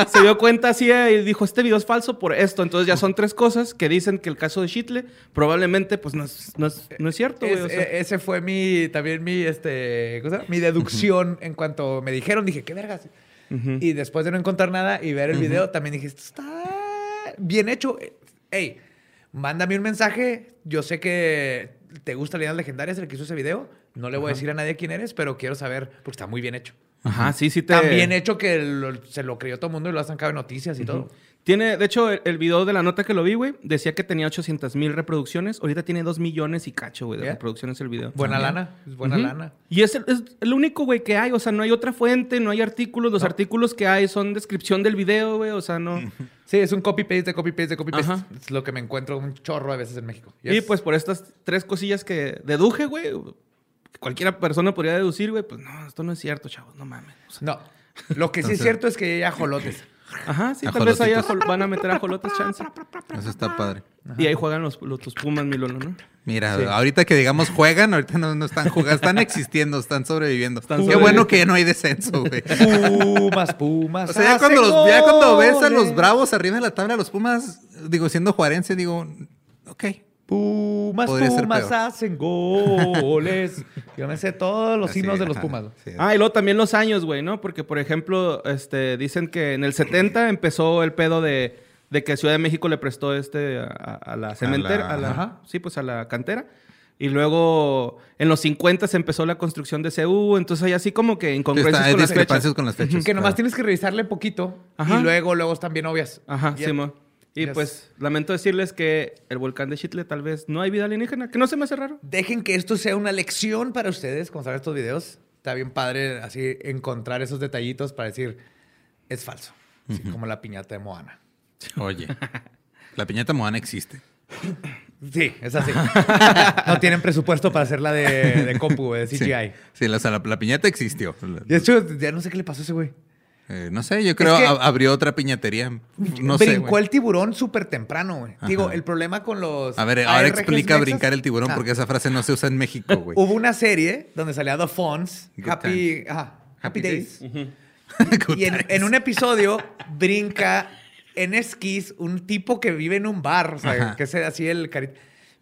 Se dio cuenta así eh, y dijo, este video es falso por esto. Entonces ya son tres cosas que dicen que el caso de Shitle probablemente pues no es, no es, no es cierto, güey. Es- o sea. e- ese fue mi, también mi, este, ¿cómo se llama? mi deducción en cuanto me dijeron, dije, ¿qué vergas? Y después de no encontrar nada y ver el video, también dije, esto está bien hecho. Hey, mándame un mensaje. Yo sé que te gusta Leyendas Legendarias, el que hizo ese video. No le voy a decir a nadie quién eres, pero quiero saber, porque está muy bien hecho. Ajá, sí, sí te... Tan bien hecho que lo- se lo creyó todo el mundo y lo ha sacado en noticias y todo. Tiene, de hecho, el, el video de la nota que lo vi, güey, decía que tenía 800 mil reproducciones. Ahorita tiene 2 millones y cacho, güey, de reproducciones el video. Buena También. lana, es buena lana. Y es el, es el único, güey, que hay. O sea, no hay otra fuente, no hay artículos. Los artículos que hay son descripción del video, güey. O sea, no... [laughs] Sí, es un copy-paste de copy-paste de copy-paste. Es lo que me encuentro un chorro a veces en México. Y Yes. pues por estas tres cosillas que deduje, güey, cualquiera persona podría deducir, güey, pues no, esto no es cierto, chavos, no mames. O sea, No. Lo que sí es cierto es que hay ajolotes. Ajá, sí, [laughs] tal vez ahí van a meter ajolotes chance. Eso está padre. Y ahí juegan los, los, tus pumas, mi Lolo, ¿no? Mira, ahorita que digamos juegan, ahorita no, no están jugando, están [laughs] existiendo, están sobreviviendo. Están Qué sobreviviendo. bueno que ya no hay descenso, güey. Pumas, pumas. O sea, ya hacen cuando, los, ya cuando ves a los bravos arriba de la tabla, los Pumas, digo, siendo juarense, digo, ok. Pumas, Podría ser Pumas peor. hacen goles. [laughs] Yo me sé todos los Así, himnos de los ajá, Pumas. sí. Ah, y luego también los años, güey, ¿no? Porque, por ejemplo, este, dicen que en el 70 empezó el pedo de, de que Ciudad de México le prestó este a, a la cementera, a la, ajá. sí, pues a la cantera. Y luego en los 50 se empezó la construcción de CU, entonces hay así como que Sí, incongruencias está- hay con las fechas. discrepancias con las fechas. Que nomás claro. tienes que revisarle poquito Ajá. y luego, luego están bien obvias. Ajá, sí, mo. Y Yes. pues lamento decirles que el volcán de Chitle tal vez no hay vida alienígena, que no se me hace raro. Dejen que esto sea una lección para ustedes cuando salgan estos videos. Está bien padre así encontrar esos detallitos para decir, es falso. Así como la piñata de Moana. Oye, [laughs] la piñata moana existe. Sí, es así. [laughs] no tienen presupuesto para hacerla de, de compu, de CGI. Sí, sí la, o sea, la, la piñata existió. De hecho, ya no sé qué le pasó a ese güey. Eh, no sé, yo creo que- ab- abrió otra piñatería. No sé. Brincó el tiburón súper temprano, güey. Digo, el problema con los. A ver, ahora explica mexas- brincar el tiburón Ah. porque esa frase no se usa en México, güey. Hubo una serie donde salía The Fonz, Happy, ajá, Happy Happy Days. [laughs] Y en, un episodio brinca en esquís un tipo que vive en un bar, o sea, Ajá. que es así el carita.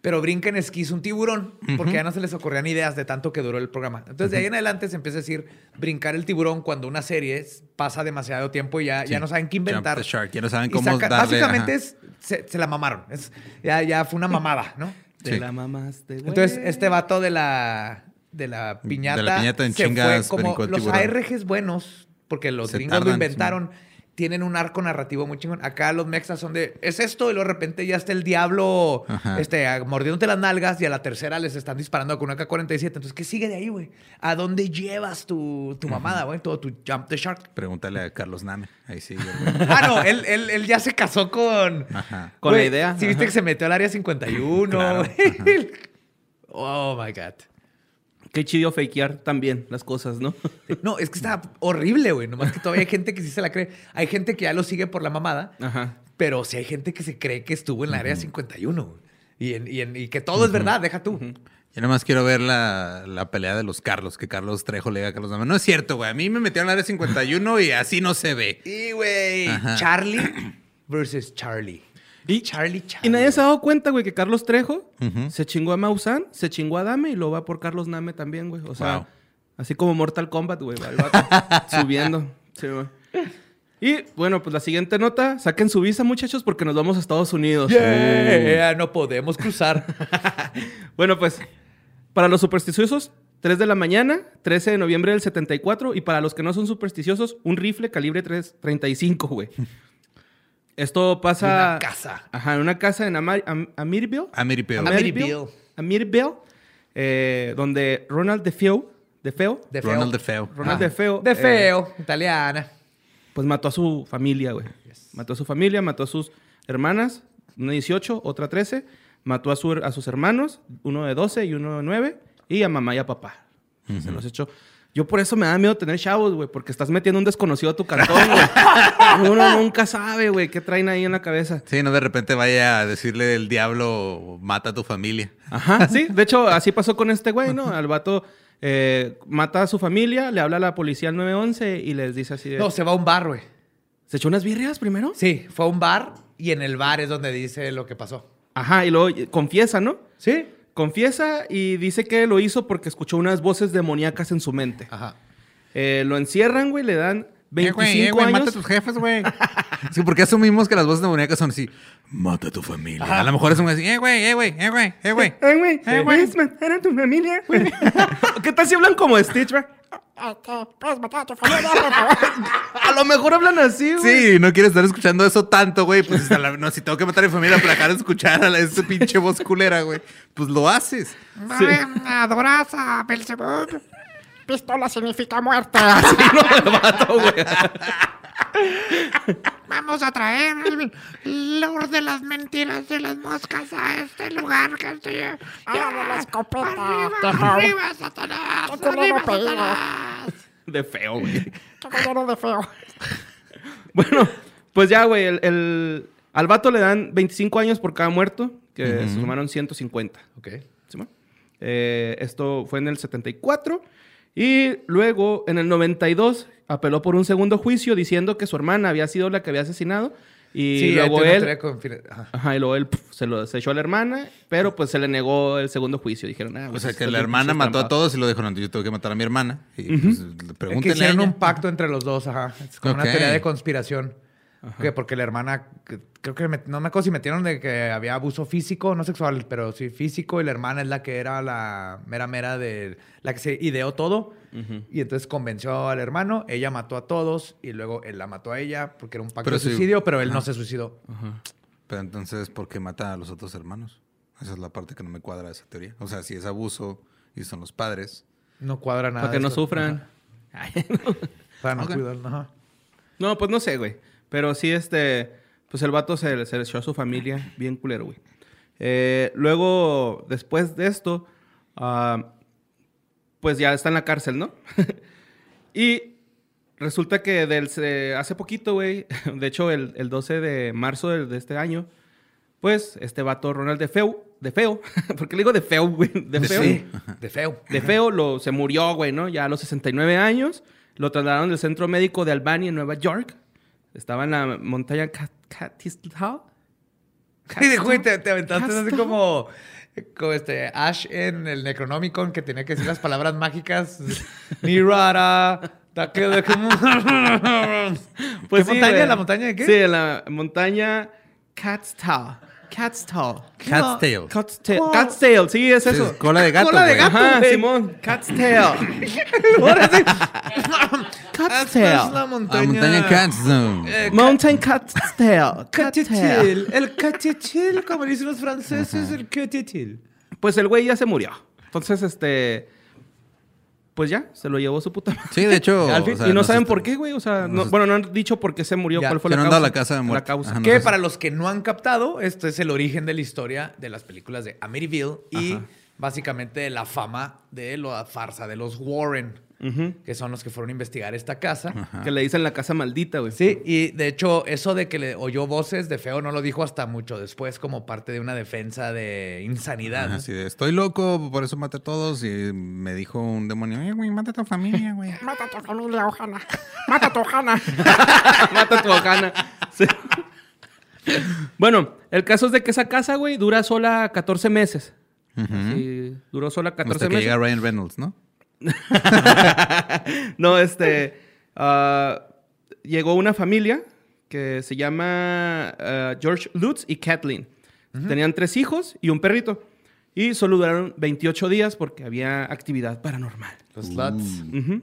Pero brinca en esquís un tiburón, porque ya no se les ocurrían ideas de tanto que duró el programa. Entonces, de ahí en adelante se empieza a decir brincar el tiburón cuando una serie pasa demasiado tiempo y ya, Sí. ya no saben qué inventar. Jump the shark, ya no saben Y cómo saca- darle, Básicamente es, se, se la mamaron. Es, ya, ya fue una mamada, ¿no? Te Sí. la mamaste, güey. Entonces, este vato de la, de la piñata. De la piñata en se chingas fue como los. ARGs buenos, porque los Se gringos lo inventaron, tienen un arco narrativo muy chingón. Acá los mexas son de, es esto, y luego de repente ya está el diablo Ajá. este, mordiéndote las nalgas, y a la tercera les están disparando con una K-47. Entonces, ¿qué sigue de ahí, güey? ¿A dónde llevas tu, tu mamada, güey? Todo tu Jump the Shark. Pregúntale a Carlos Name. Ahí sí. güey. Ah, no, él, él, él ya se casó con. Ajá. Con la idea, Sí, viste ajá. que se metió al área 51. Claro. [laughs] Oh my God. Qué chido fakear también las cosas, ¿no? No, es que está horrible, güey. Nomás que todavía hay gente que sí se la cree. Hay gente que ya lo sigue por la mamada, Ajá. pero sí hay gente que se cree que estuvo en la área 51. güey. Y, en- y en- y que todo es verdad, deja tú. Yo nada más quiero ver la, la pelea de los Carlos, que Carlos Trejo le diga a Carlos Name. No es cierto, güey. A mí me metieron al área 51 y así no se ve. Y, güey. Charlie versus Charlie. Y- Charlie, Charlie. Y nadie se ha dado cuenta, güey, que Carlos Trejo se chingó a Maussan, se chingó a Dame y lo va por Carlos Name también, güey. O sea, Wow. así como Mortal Kombat, güey, va el vato [laughs] subiendo. Sí, güey. Y bueno, pues la siguiente nota, saquen su visa, muchachos, porque nos vamos a Estados Unidos. Yeah, no podemos cruzar. [laughs] Bueno, pues, para los supersticiosos, 3 de la mañana, 13 de noviembre del 74. Y para los que no son supersticiosos, un rifle calibre 3, 35, güey. Esto pasa... Una casa. Ajá, en una casa en Amar- Am- Amityville. Amiripeo. Amityville. Amityville, eh, donde Ronald DeFeo, DeFeo, De feo. Ronald DeFeo. Ronald Ah. DeFeo, De eh, feo, italiana. pues mató a su familia, güey. Mató a su familia, mató a sus hermanas, una 18, otra 13. Mató a, su- a sus hermanos, uno de 12 y uno de 9. Y a mamá y a papá. Se los echó. Yo por eso me da miedo tener chavos, güey, porque estás metiendo un desconocido a tu cantón, güey. [laughs] Uno nunca sabe, güey, qué traen ahí en la cabeza. Sí, no de repente vaya a decirle el diablo mata a tu familia. Ajá, sí. De hecho, así pasó con este güey, ¿no? Al vato eh, mata a su familia, le habla a la policía al 911 y les dice así de... No, se va a un bar, güey. ¿Se echó unas birrias primero? Sí, fue a un bar y en el bar es donde dice lo que pasó. Ajá, y luego eh, confiesa, ¿no? Sí. Confiesa y dice que lo hizo porque escuchó unas voces demoníacas en su mente. Ajá. Eh, lo encierran, güey, le dan 25 Eh, güey, eh, güey, años. mata a tus jefes, güey. [laughs] sí, porque asumimos que las voces demoníacas son así. Mata a tu familia. A lo mejor es un güey así, eh, güey, eh, güey, eh, güey, eh, güey. Güey, Eh, güey. ¿puedes matar a tu familia, güey? [laughs] [laughs] ¿Qué tal si hablan como Stitch, güey? Este, puedes matar a tu familia, por favor. [laughs] A lo mejor hablan así, güey. Sí, no quieres estar escuchando eso tanto, güey. Pues la- no, si tengo que matar a mi familia para dejar de escuchar a la, esa pinche voz culera, güey. Pues lo haces. Sí. Adoras a Belzebub. Pistola significa muerte. [laughs] Vamos a traer el Lord de las mentiras de las moscas a este lugar que se... ¡Hágame la escopeta! ¡Arriba, Satanás! ¡Qué culero ¡Arriba! Satanás! De feo, güey. ¡Qué culero de feo! Bueno, pues ya, güey. El, el- al vato le dan 25 años por cada muerto, que se sumaron 150. Ok. Simón. Eh, esto fue en el 74. Y luego, en el 92, apeló por un segundo juicio diciendo que su hermana había sido la que había asesinado. Y Sí, luego él. ajá. Ajá, y luego él pf, se lo se echó a la hermana, pero pues se le negó el segundo juicio. Dijeron, ah, O pues, sea, que la hermana mató a todos y lo dijo, no, yo tengo que matar a mi hermana. Y pues, Es que pregúntenle hicieron un pacto entre los dos, ajá. Es como Ok. una teoría de conspiración. Que porque la hermana, que- creo que no me acuerdo si metieron de que había abuso físico, no sexual, pero sí físico, y la hermana es la que era la mera mera de la que se ideó todo. Y entonces convenció al hermano, ella mató a todos, y luego él la mató a ella porque era un pacto Pero de sí, suicidio, pero él no se suicidó. Pero entonces, ¿por qué mata a los otros hermanos? Esa es la parte que no me cuadra de esa teoría. O sea, si es abuso y son los padres. No cuadra nada. Para que no sufran. [laughs] Para no Ok. cuidar, ajá. No, pues no sé, güey. Pero sí, este, pues el vato se, se le echó a su familia bien culero, güey. Eh, luego, después de esto, ah, pues ya está en la cárcel, ¿no? [laughs] y resulta que del, hace poquito, güey, [laughs] de hecho, el, el 12 de marzo de, de este año, pues este vato Ronald de Feo, de Feo, [laughs] porque le digo de Feo, güey, de Feo. Sí, de feo. De feo, lo, se murió, güey, ¿no? Ya a los 69 años. Lo trasladaron del centro médico de Albany en Nueva York. Estaba en la montaña Cat- Catistau. Sí, güey, te, te aventaste así como, como este Ash en el Necronomicon que tenía que decir las palabras mágicas. [laughs] Ni rara. taque de- [laughs] ¿Qué Pues sí, montaña? ¿La montaña de qué? Sí, la montaña. Catstall. Cat's tail. Cat's tail. Cat's tail, sí, es Sí, eso. es cola de gato, Cola de gato. Ajá. Simón. Cat's tail. [laughs] Cat's Esta es tail. la montaña. montaña Cat's Zone. Eh, Mountain Cat's tail. Cat's tail. El catitil, como dicen los franceses, el catitil. Pues el güey ya se murió. Entonces, este. Pues ya, se lo llevó su puta madre. Sí, de hecho. [laughs] Al fin- o sea, y no saben por qué, güey. O sea, no- bueno, no han dicho por qué se murió, Ya, cuál fue que la no han causa. dado la casa de muerte. La causa. Ajá, no Que para los que no han captado, esto es el origen de la historia de las películas de Amityville y Ajá. básicamente de la fama de la farsa de los Warren, que son los que fueron a investigar esta casa. Que le dicen la casa maldita, güey. Sí, y de hecho, eso de que le oyó voces de feo no lo dijo hasta mucho después, como parte de una defensa de insanidad. Ajá, así de, estoy loco, por eso maté a todos. Y me dijo un demonio, eh, güey, mata a tu familia, güey. [laughs] Mata a tu familia, Ojana. Mata a tu Ojana. [laughs] Mata a tu Ojana. Sí. Bueno, el caso es de que esa casa, güey, dura sola 14 meses. Sí, duró sola 14 Hasta que meses. llega Ryan Reynolds, ¿no? [laughs] no, este. ah, llegó una familia que se llama ah, George Lutz y Kathleen. Tenían tres hijos y un perrito. Y solo duraron 28 días porque había actividad paranormal. Los. Ujú.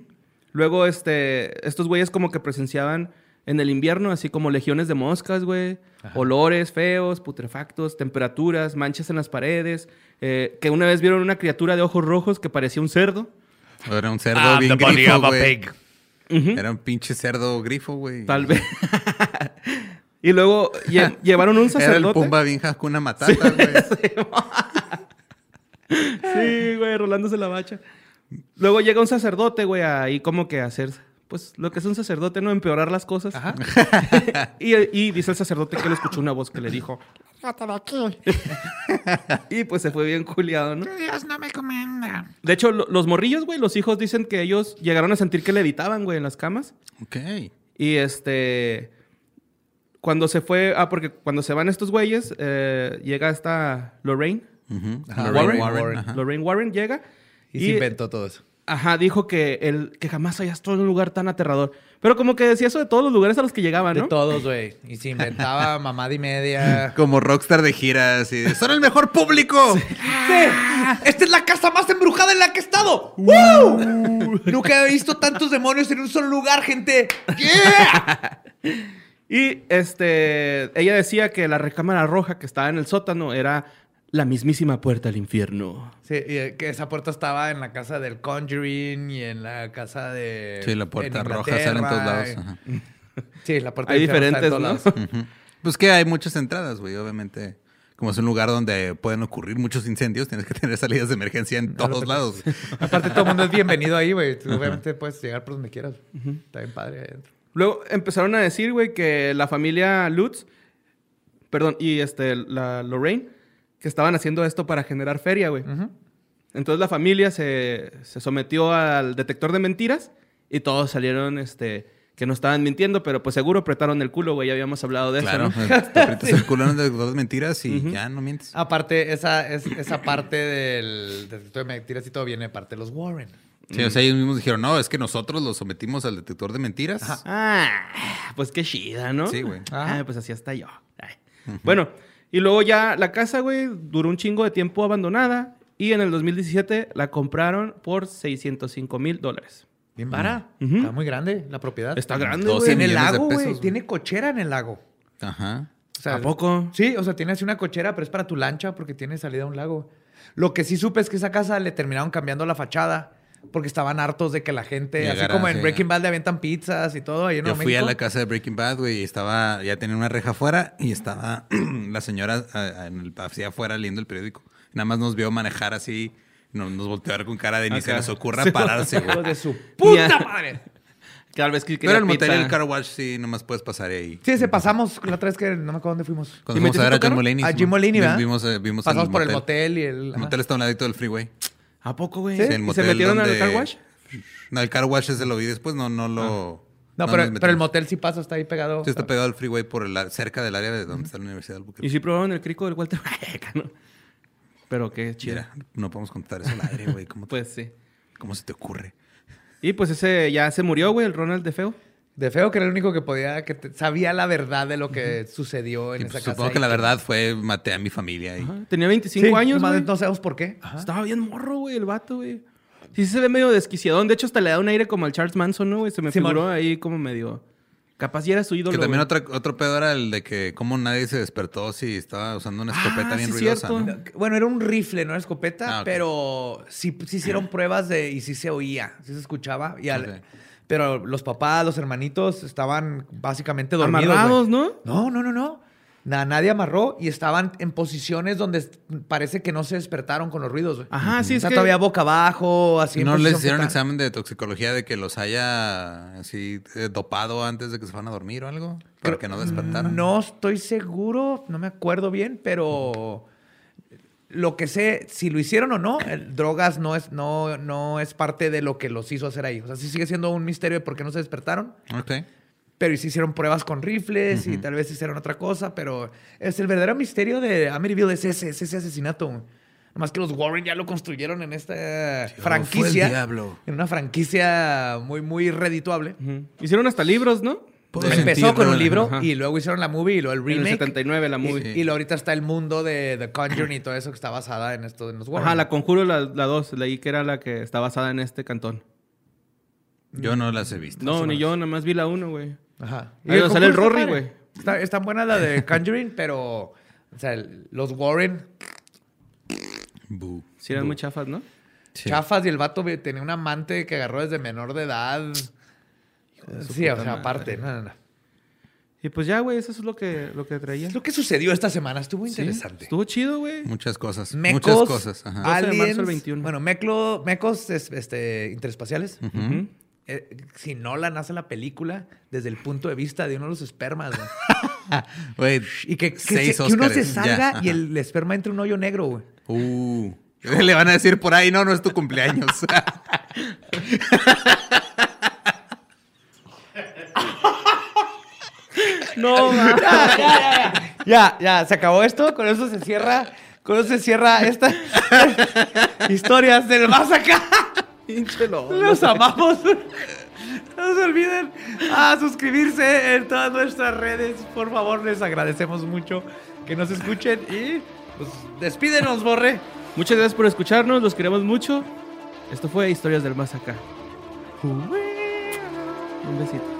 Luego, este, estos güeyes como que presenciaban en el invierno, así como legiones de moscas, güey. Olores feos, putrefactos, temperaturas, manchas en las paredes. eh, que una vez vieron una criatura de ojos rojos que parecía un cerdo. Era un cerdo I'm bien the body grifo, güey. Era un pinche cerdo grifo, güey. Tal vez. [laughs] y luego lle- [laughs] llevaron un Era el sacerdote. Pumba bien Hakuna Matata, [laughs] güey. Sí, güey, rolándose la bacha. Luego llega un sacerdote, güey, ahí como que a hacer, pues, lo que es un sacerdote, ¿no? Empeorar las cosas. [laughs] y, y dice el sacerdote que le escuchó una voz que le dijo, de aquí. [laughs] y pues se fue bien culiado, ¿no? Dios no me comenda. De hecho, lo- los morrillos, güey, los hijos dicen que ellos llegaron a sentir que levitaban, güey, en las camas. ok. Y este. Cuando se fue. Ah, porque cuando se van estos güeyes, eh, llega esta Lorraine. Ajá, Lorraine Warren. Warren, ajá. Lorraine Warren llega. Y, se inventó todo eso. Ajá, dijo que, el, que jamás hayas estado en un lugar tan aterrador. Pero como que decía eso de todos los lugares a los que llegaban, De ¿no? todos, güey. Y se inventaba [laughs] mamada y media. [laughs] Como rockstar de giras y de, ¡Son el mejor público! ¡Esta es la casa más embrujada en la que he estado! estado! ¡Woo! [laughs] Nunca he visto tantos demonios en un solo lugar, gente. ¡Yeah! Y este, ella decía que la recámara roja que estaba en el sótano era la mismísima puerta al infierno. Sí, y eh, que esa puerta estaba en la casa del Conjuring y en la casa de. Sí, la puerta roja sale en todos lados. Ajá. [laughs] Sí, la puerta Hay en diferentes, todos ¿no? lados. [laughs] Pues que hay muchas entradas, güey, obviamente. Como es un lugar donde pueden ocurrir muchos incendios, tienes que tener salidas de emergencia en todos lados. Aparte, todo el mundo es bienvenido ahí, güey. Obviamente puedes llegar por donde quieras. Está bien padre ahí adentro. Luego empezaron a decir, güey, que la familia Lutz, perdón, y este, la Lorraine, que estaban haciendo esto para generar feria, güey. Entonces la familia se, se sometió al detector de mentiras y todos salieron, este, que no estaban mintiendo, pero pues seguro apretaron el culo, güey. Ya habíamos hablado de Claro, eso, ¿no? [laughs] te aprietas el culo en de dos mentiras y ya no mientes. Aparte, esa, es, esa parte del detector de mentiras y todo viene de parte de los Warren. Sí, o sea, ellos mismos dijeron, no, es que nosotros los sometimos al detector de mentiras. Ah, pues qué chida, ¿no? Sí, güey. Ah, pues así hasta yo. Ay. Bueno, y luego ya la casa, güey, duró un chingo de tiempo abandonada y en el 2017 la compraron por 605 mil dólares. Bien. Ujú. Está muy grande la propiedad. Está grande, güey. Tiene de lago, güey. güey. Tiene cochera en el lago. Ajá. O sea, ¿A poco? Sí, o sea, tiene así una cochera, pero es para tu lancha porque tiene salida a un lago. Lo que sí supe es que esa casa le terminaron cambiando la fachada porque estaban hartos de que la gente, así como en sí. Breaking Bad le avientan pizzas y todo. Ahí en Yo fui a la casa de Breaking Bad, güey, y estaba, ya tenía una reja afuera y estaba [clears throat] la señora en el, así afuera leyendo el periódico. Nada más nos vio manejar así, nos, nos volteó a ver con cara de ni se les ocurra [laughs] pararse, güey. de su [laughs] puta madre. Tal vez que Pero el motel y el car wash sí, nomás puedes pasar ahí. Sí, se pasamos la otra vez que no me acuerdo dónde fuimos. Cuando ¿Y fuimos a ver a Jim? Mulaney. A Jim Mulaney, ¿verdad? Vimos, eh, vimos Pasamos el por el motel y el... El motel está a un ladito del freeway. ¿A poco, güey? ¿Sí? ¿Y el se motel metieron al donde- car wash? No, el car wash ese lo vi después, no, no lo... No, nos pero, pero el motel sí pasa, está ahí pegado. Sí, está pegado al freeway por el, cerca del área de donde está la Universidad del Albuquerque. ¿Y si probaron el crico del Walter? [laughs] ¿no? Pero qué chido. Mira, no podemos contar eso al aire, güey. ¿Cómo, te- Pues sí. ¿Cómo se te ocurre? Y pues ese ya se murió, güey, el Ronald de Feo. De feo que era el único que podía, que te- sabía la verdad de lo que sucedió en Y, esa pues, casa. supongo que la verdad fue maté a mi familia. Y... Tenía 25 Sí, años, güey. No sabemos por qué. Ajá. Estaba bien morro, güey, el vato, güey. Sí, sí se ve medio desquiciadón. De hecho, hasta le da un aire como al Charles Manson, ¿no, güey? Se me figuró ahí como medio... Capaz ya era su ídolo, Que también otra, otro pedo era el de que cómo nadie se despertó si estaba usando una escopeta Ah, bien sí, ruidosa. cierto. ¿no? Bueno, era un rifle, no era escopeta, Ah, pero sí, sí hicieron pruebas de y sí se oía, sí se escuchaba. Y al- Ok. Pero los papás, los hermanitos estaban básicamente dormidos. Amarrados. ¿no? No, no, no, no. Na- nadie amarró y estaban en posiciones donde parece que no se despertaron con los ruidos. Ajá, sí, o es sea, que... todavía boca abajo, así. ¿No les hicieron examen de toxicología de que los haya así eh, dopado antes de que se fueran a dormir o algo? Para Creo- que no despertaran. No estoy seguro, no me acuerdo bien, pero lo que sé, si lo hicieron o no, el- drogas no es, no, no es parte de lo que los hizo hacer ahí. O sea, sí sigue siendo un misterio de por qué no se despertaron. Ok. Pero sí hicieron pruebas con rifles y tal vez hicieron otra cosa, pero es el verdadero misterio de Amityville es ese, es ese asesinato. Nomás que los Warren ya lo construyeron en esta fue el franquicia. diablo. En una franquicia muy, muy redituable. Hicieron hasta libros, ¿no? Puedo Empezó con un libro Ajá. y luego hicieron la movie y luego el En el remake. 79, la movie. Y, y luego ahorita está el mundo de The Conjuring y todo eso que está basada en esto de los Warren. Ajá, la Conjuro, la 2. leí que era la que está basada en este cantón. Yo no las he visto. No, ni yo, nada más vi la 1, güey. Ajá. Ahí donde sale el Rory, güey. Está, está buena la de Conjuring, pero... O sea, los Warren. Sí, eran muy chafas, ¿no? Sí. chafas y el vato tenía un amante que agarró desde menor de edad. Sí, o sea, aparte. No, no, no. Y pues ya, güey, eso es lo que, lo que traía. Es lo que sucedió esta semana. Estuvo Sí, interesante. Estuvo chido, güey. Muchas cosas. Mecos, Muchas cosas. Ajá. 12 de marzo aliens, al 21. bueno, meclo, mecos es- este, interespaciales. Ujú. Eh, si Nolan hace la película desde el punto de vista de uno de los espermas, güey. [laughs] Güey, Y que, que, seis se- que uno se ya, salga ajá. y el esperma entre un hoyo negro, güey. Uh. [laughs] [laughs] Le van a decir por ahí, no, no es tu cumpleaños. No, ma. [laughs] Ya, ya, se acabó esto. Con eso se cierra. Con eso se cierra esta [laughs] historias del más acá. [laughs] Pinche. Los amamos. No se olviden a suscribirse en todas nuestras redes. Por favor, les agradecemos mucho que nos escuchen y pues despídenos, Borre. Muchas gracias por escucharnos, los queremos mucho. Esto fue Historias del Más Acá. Un besito.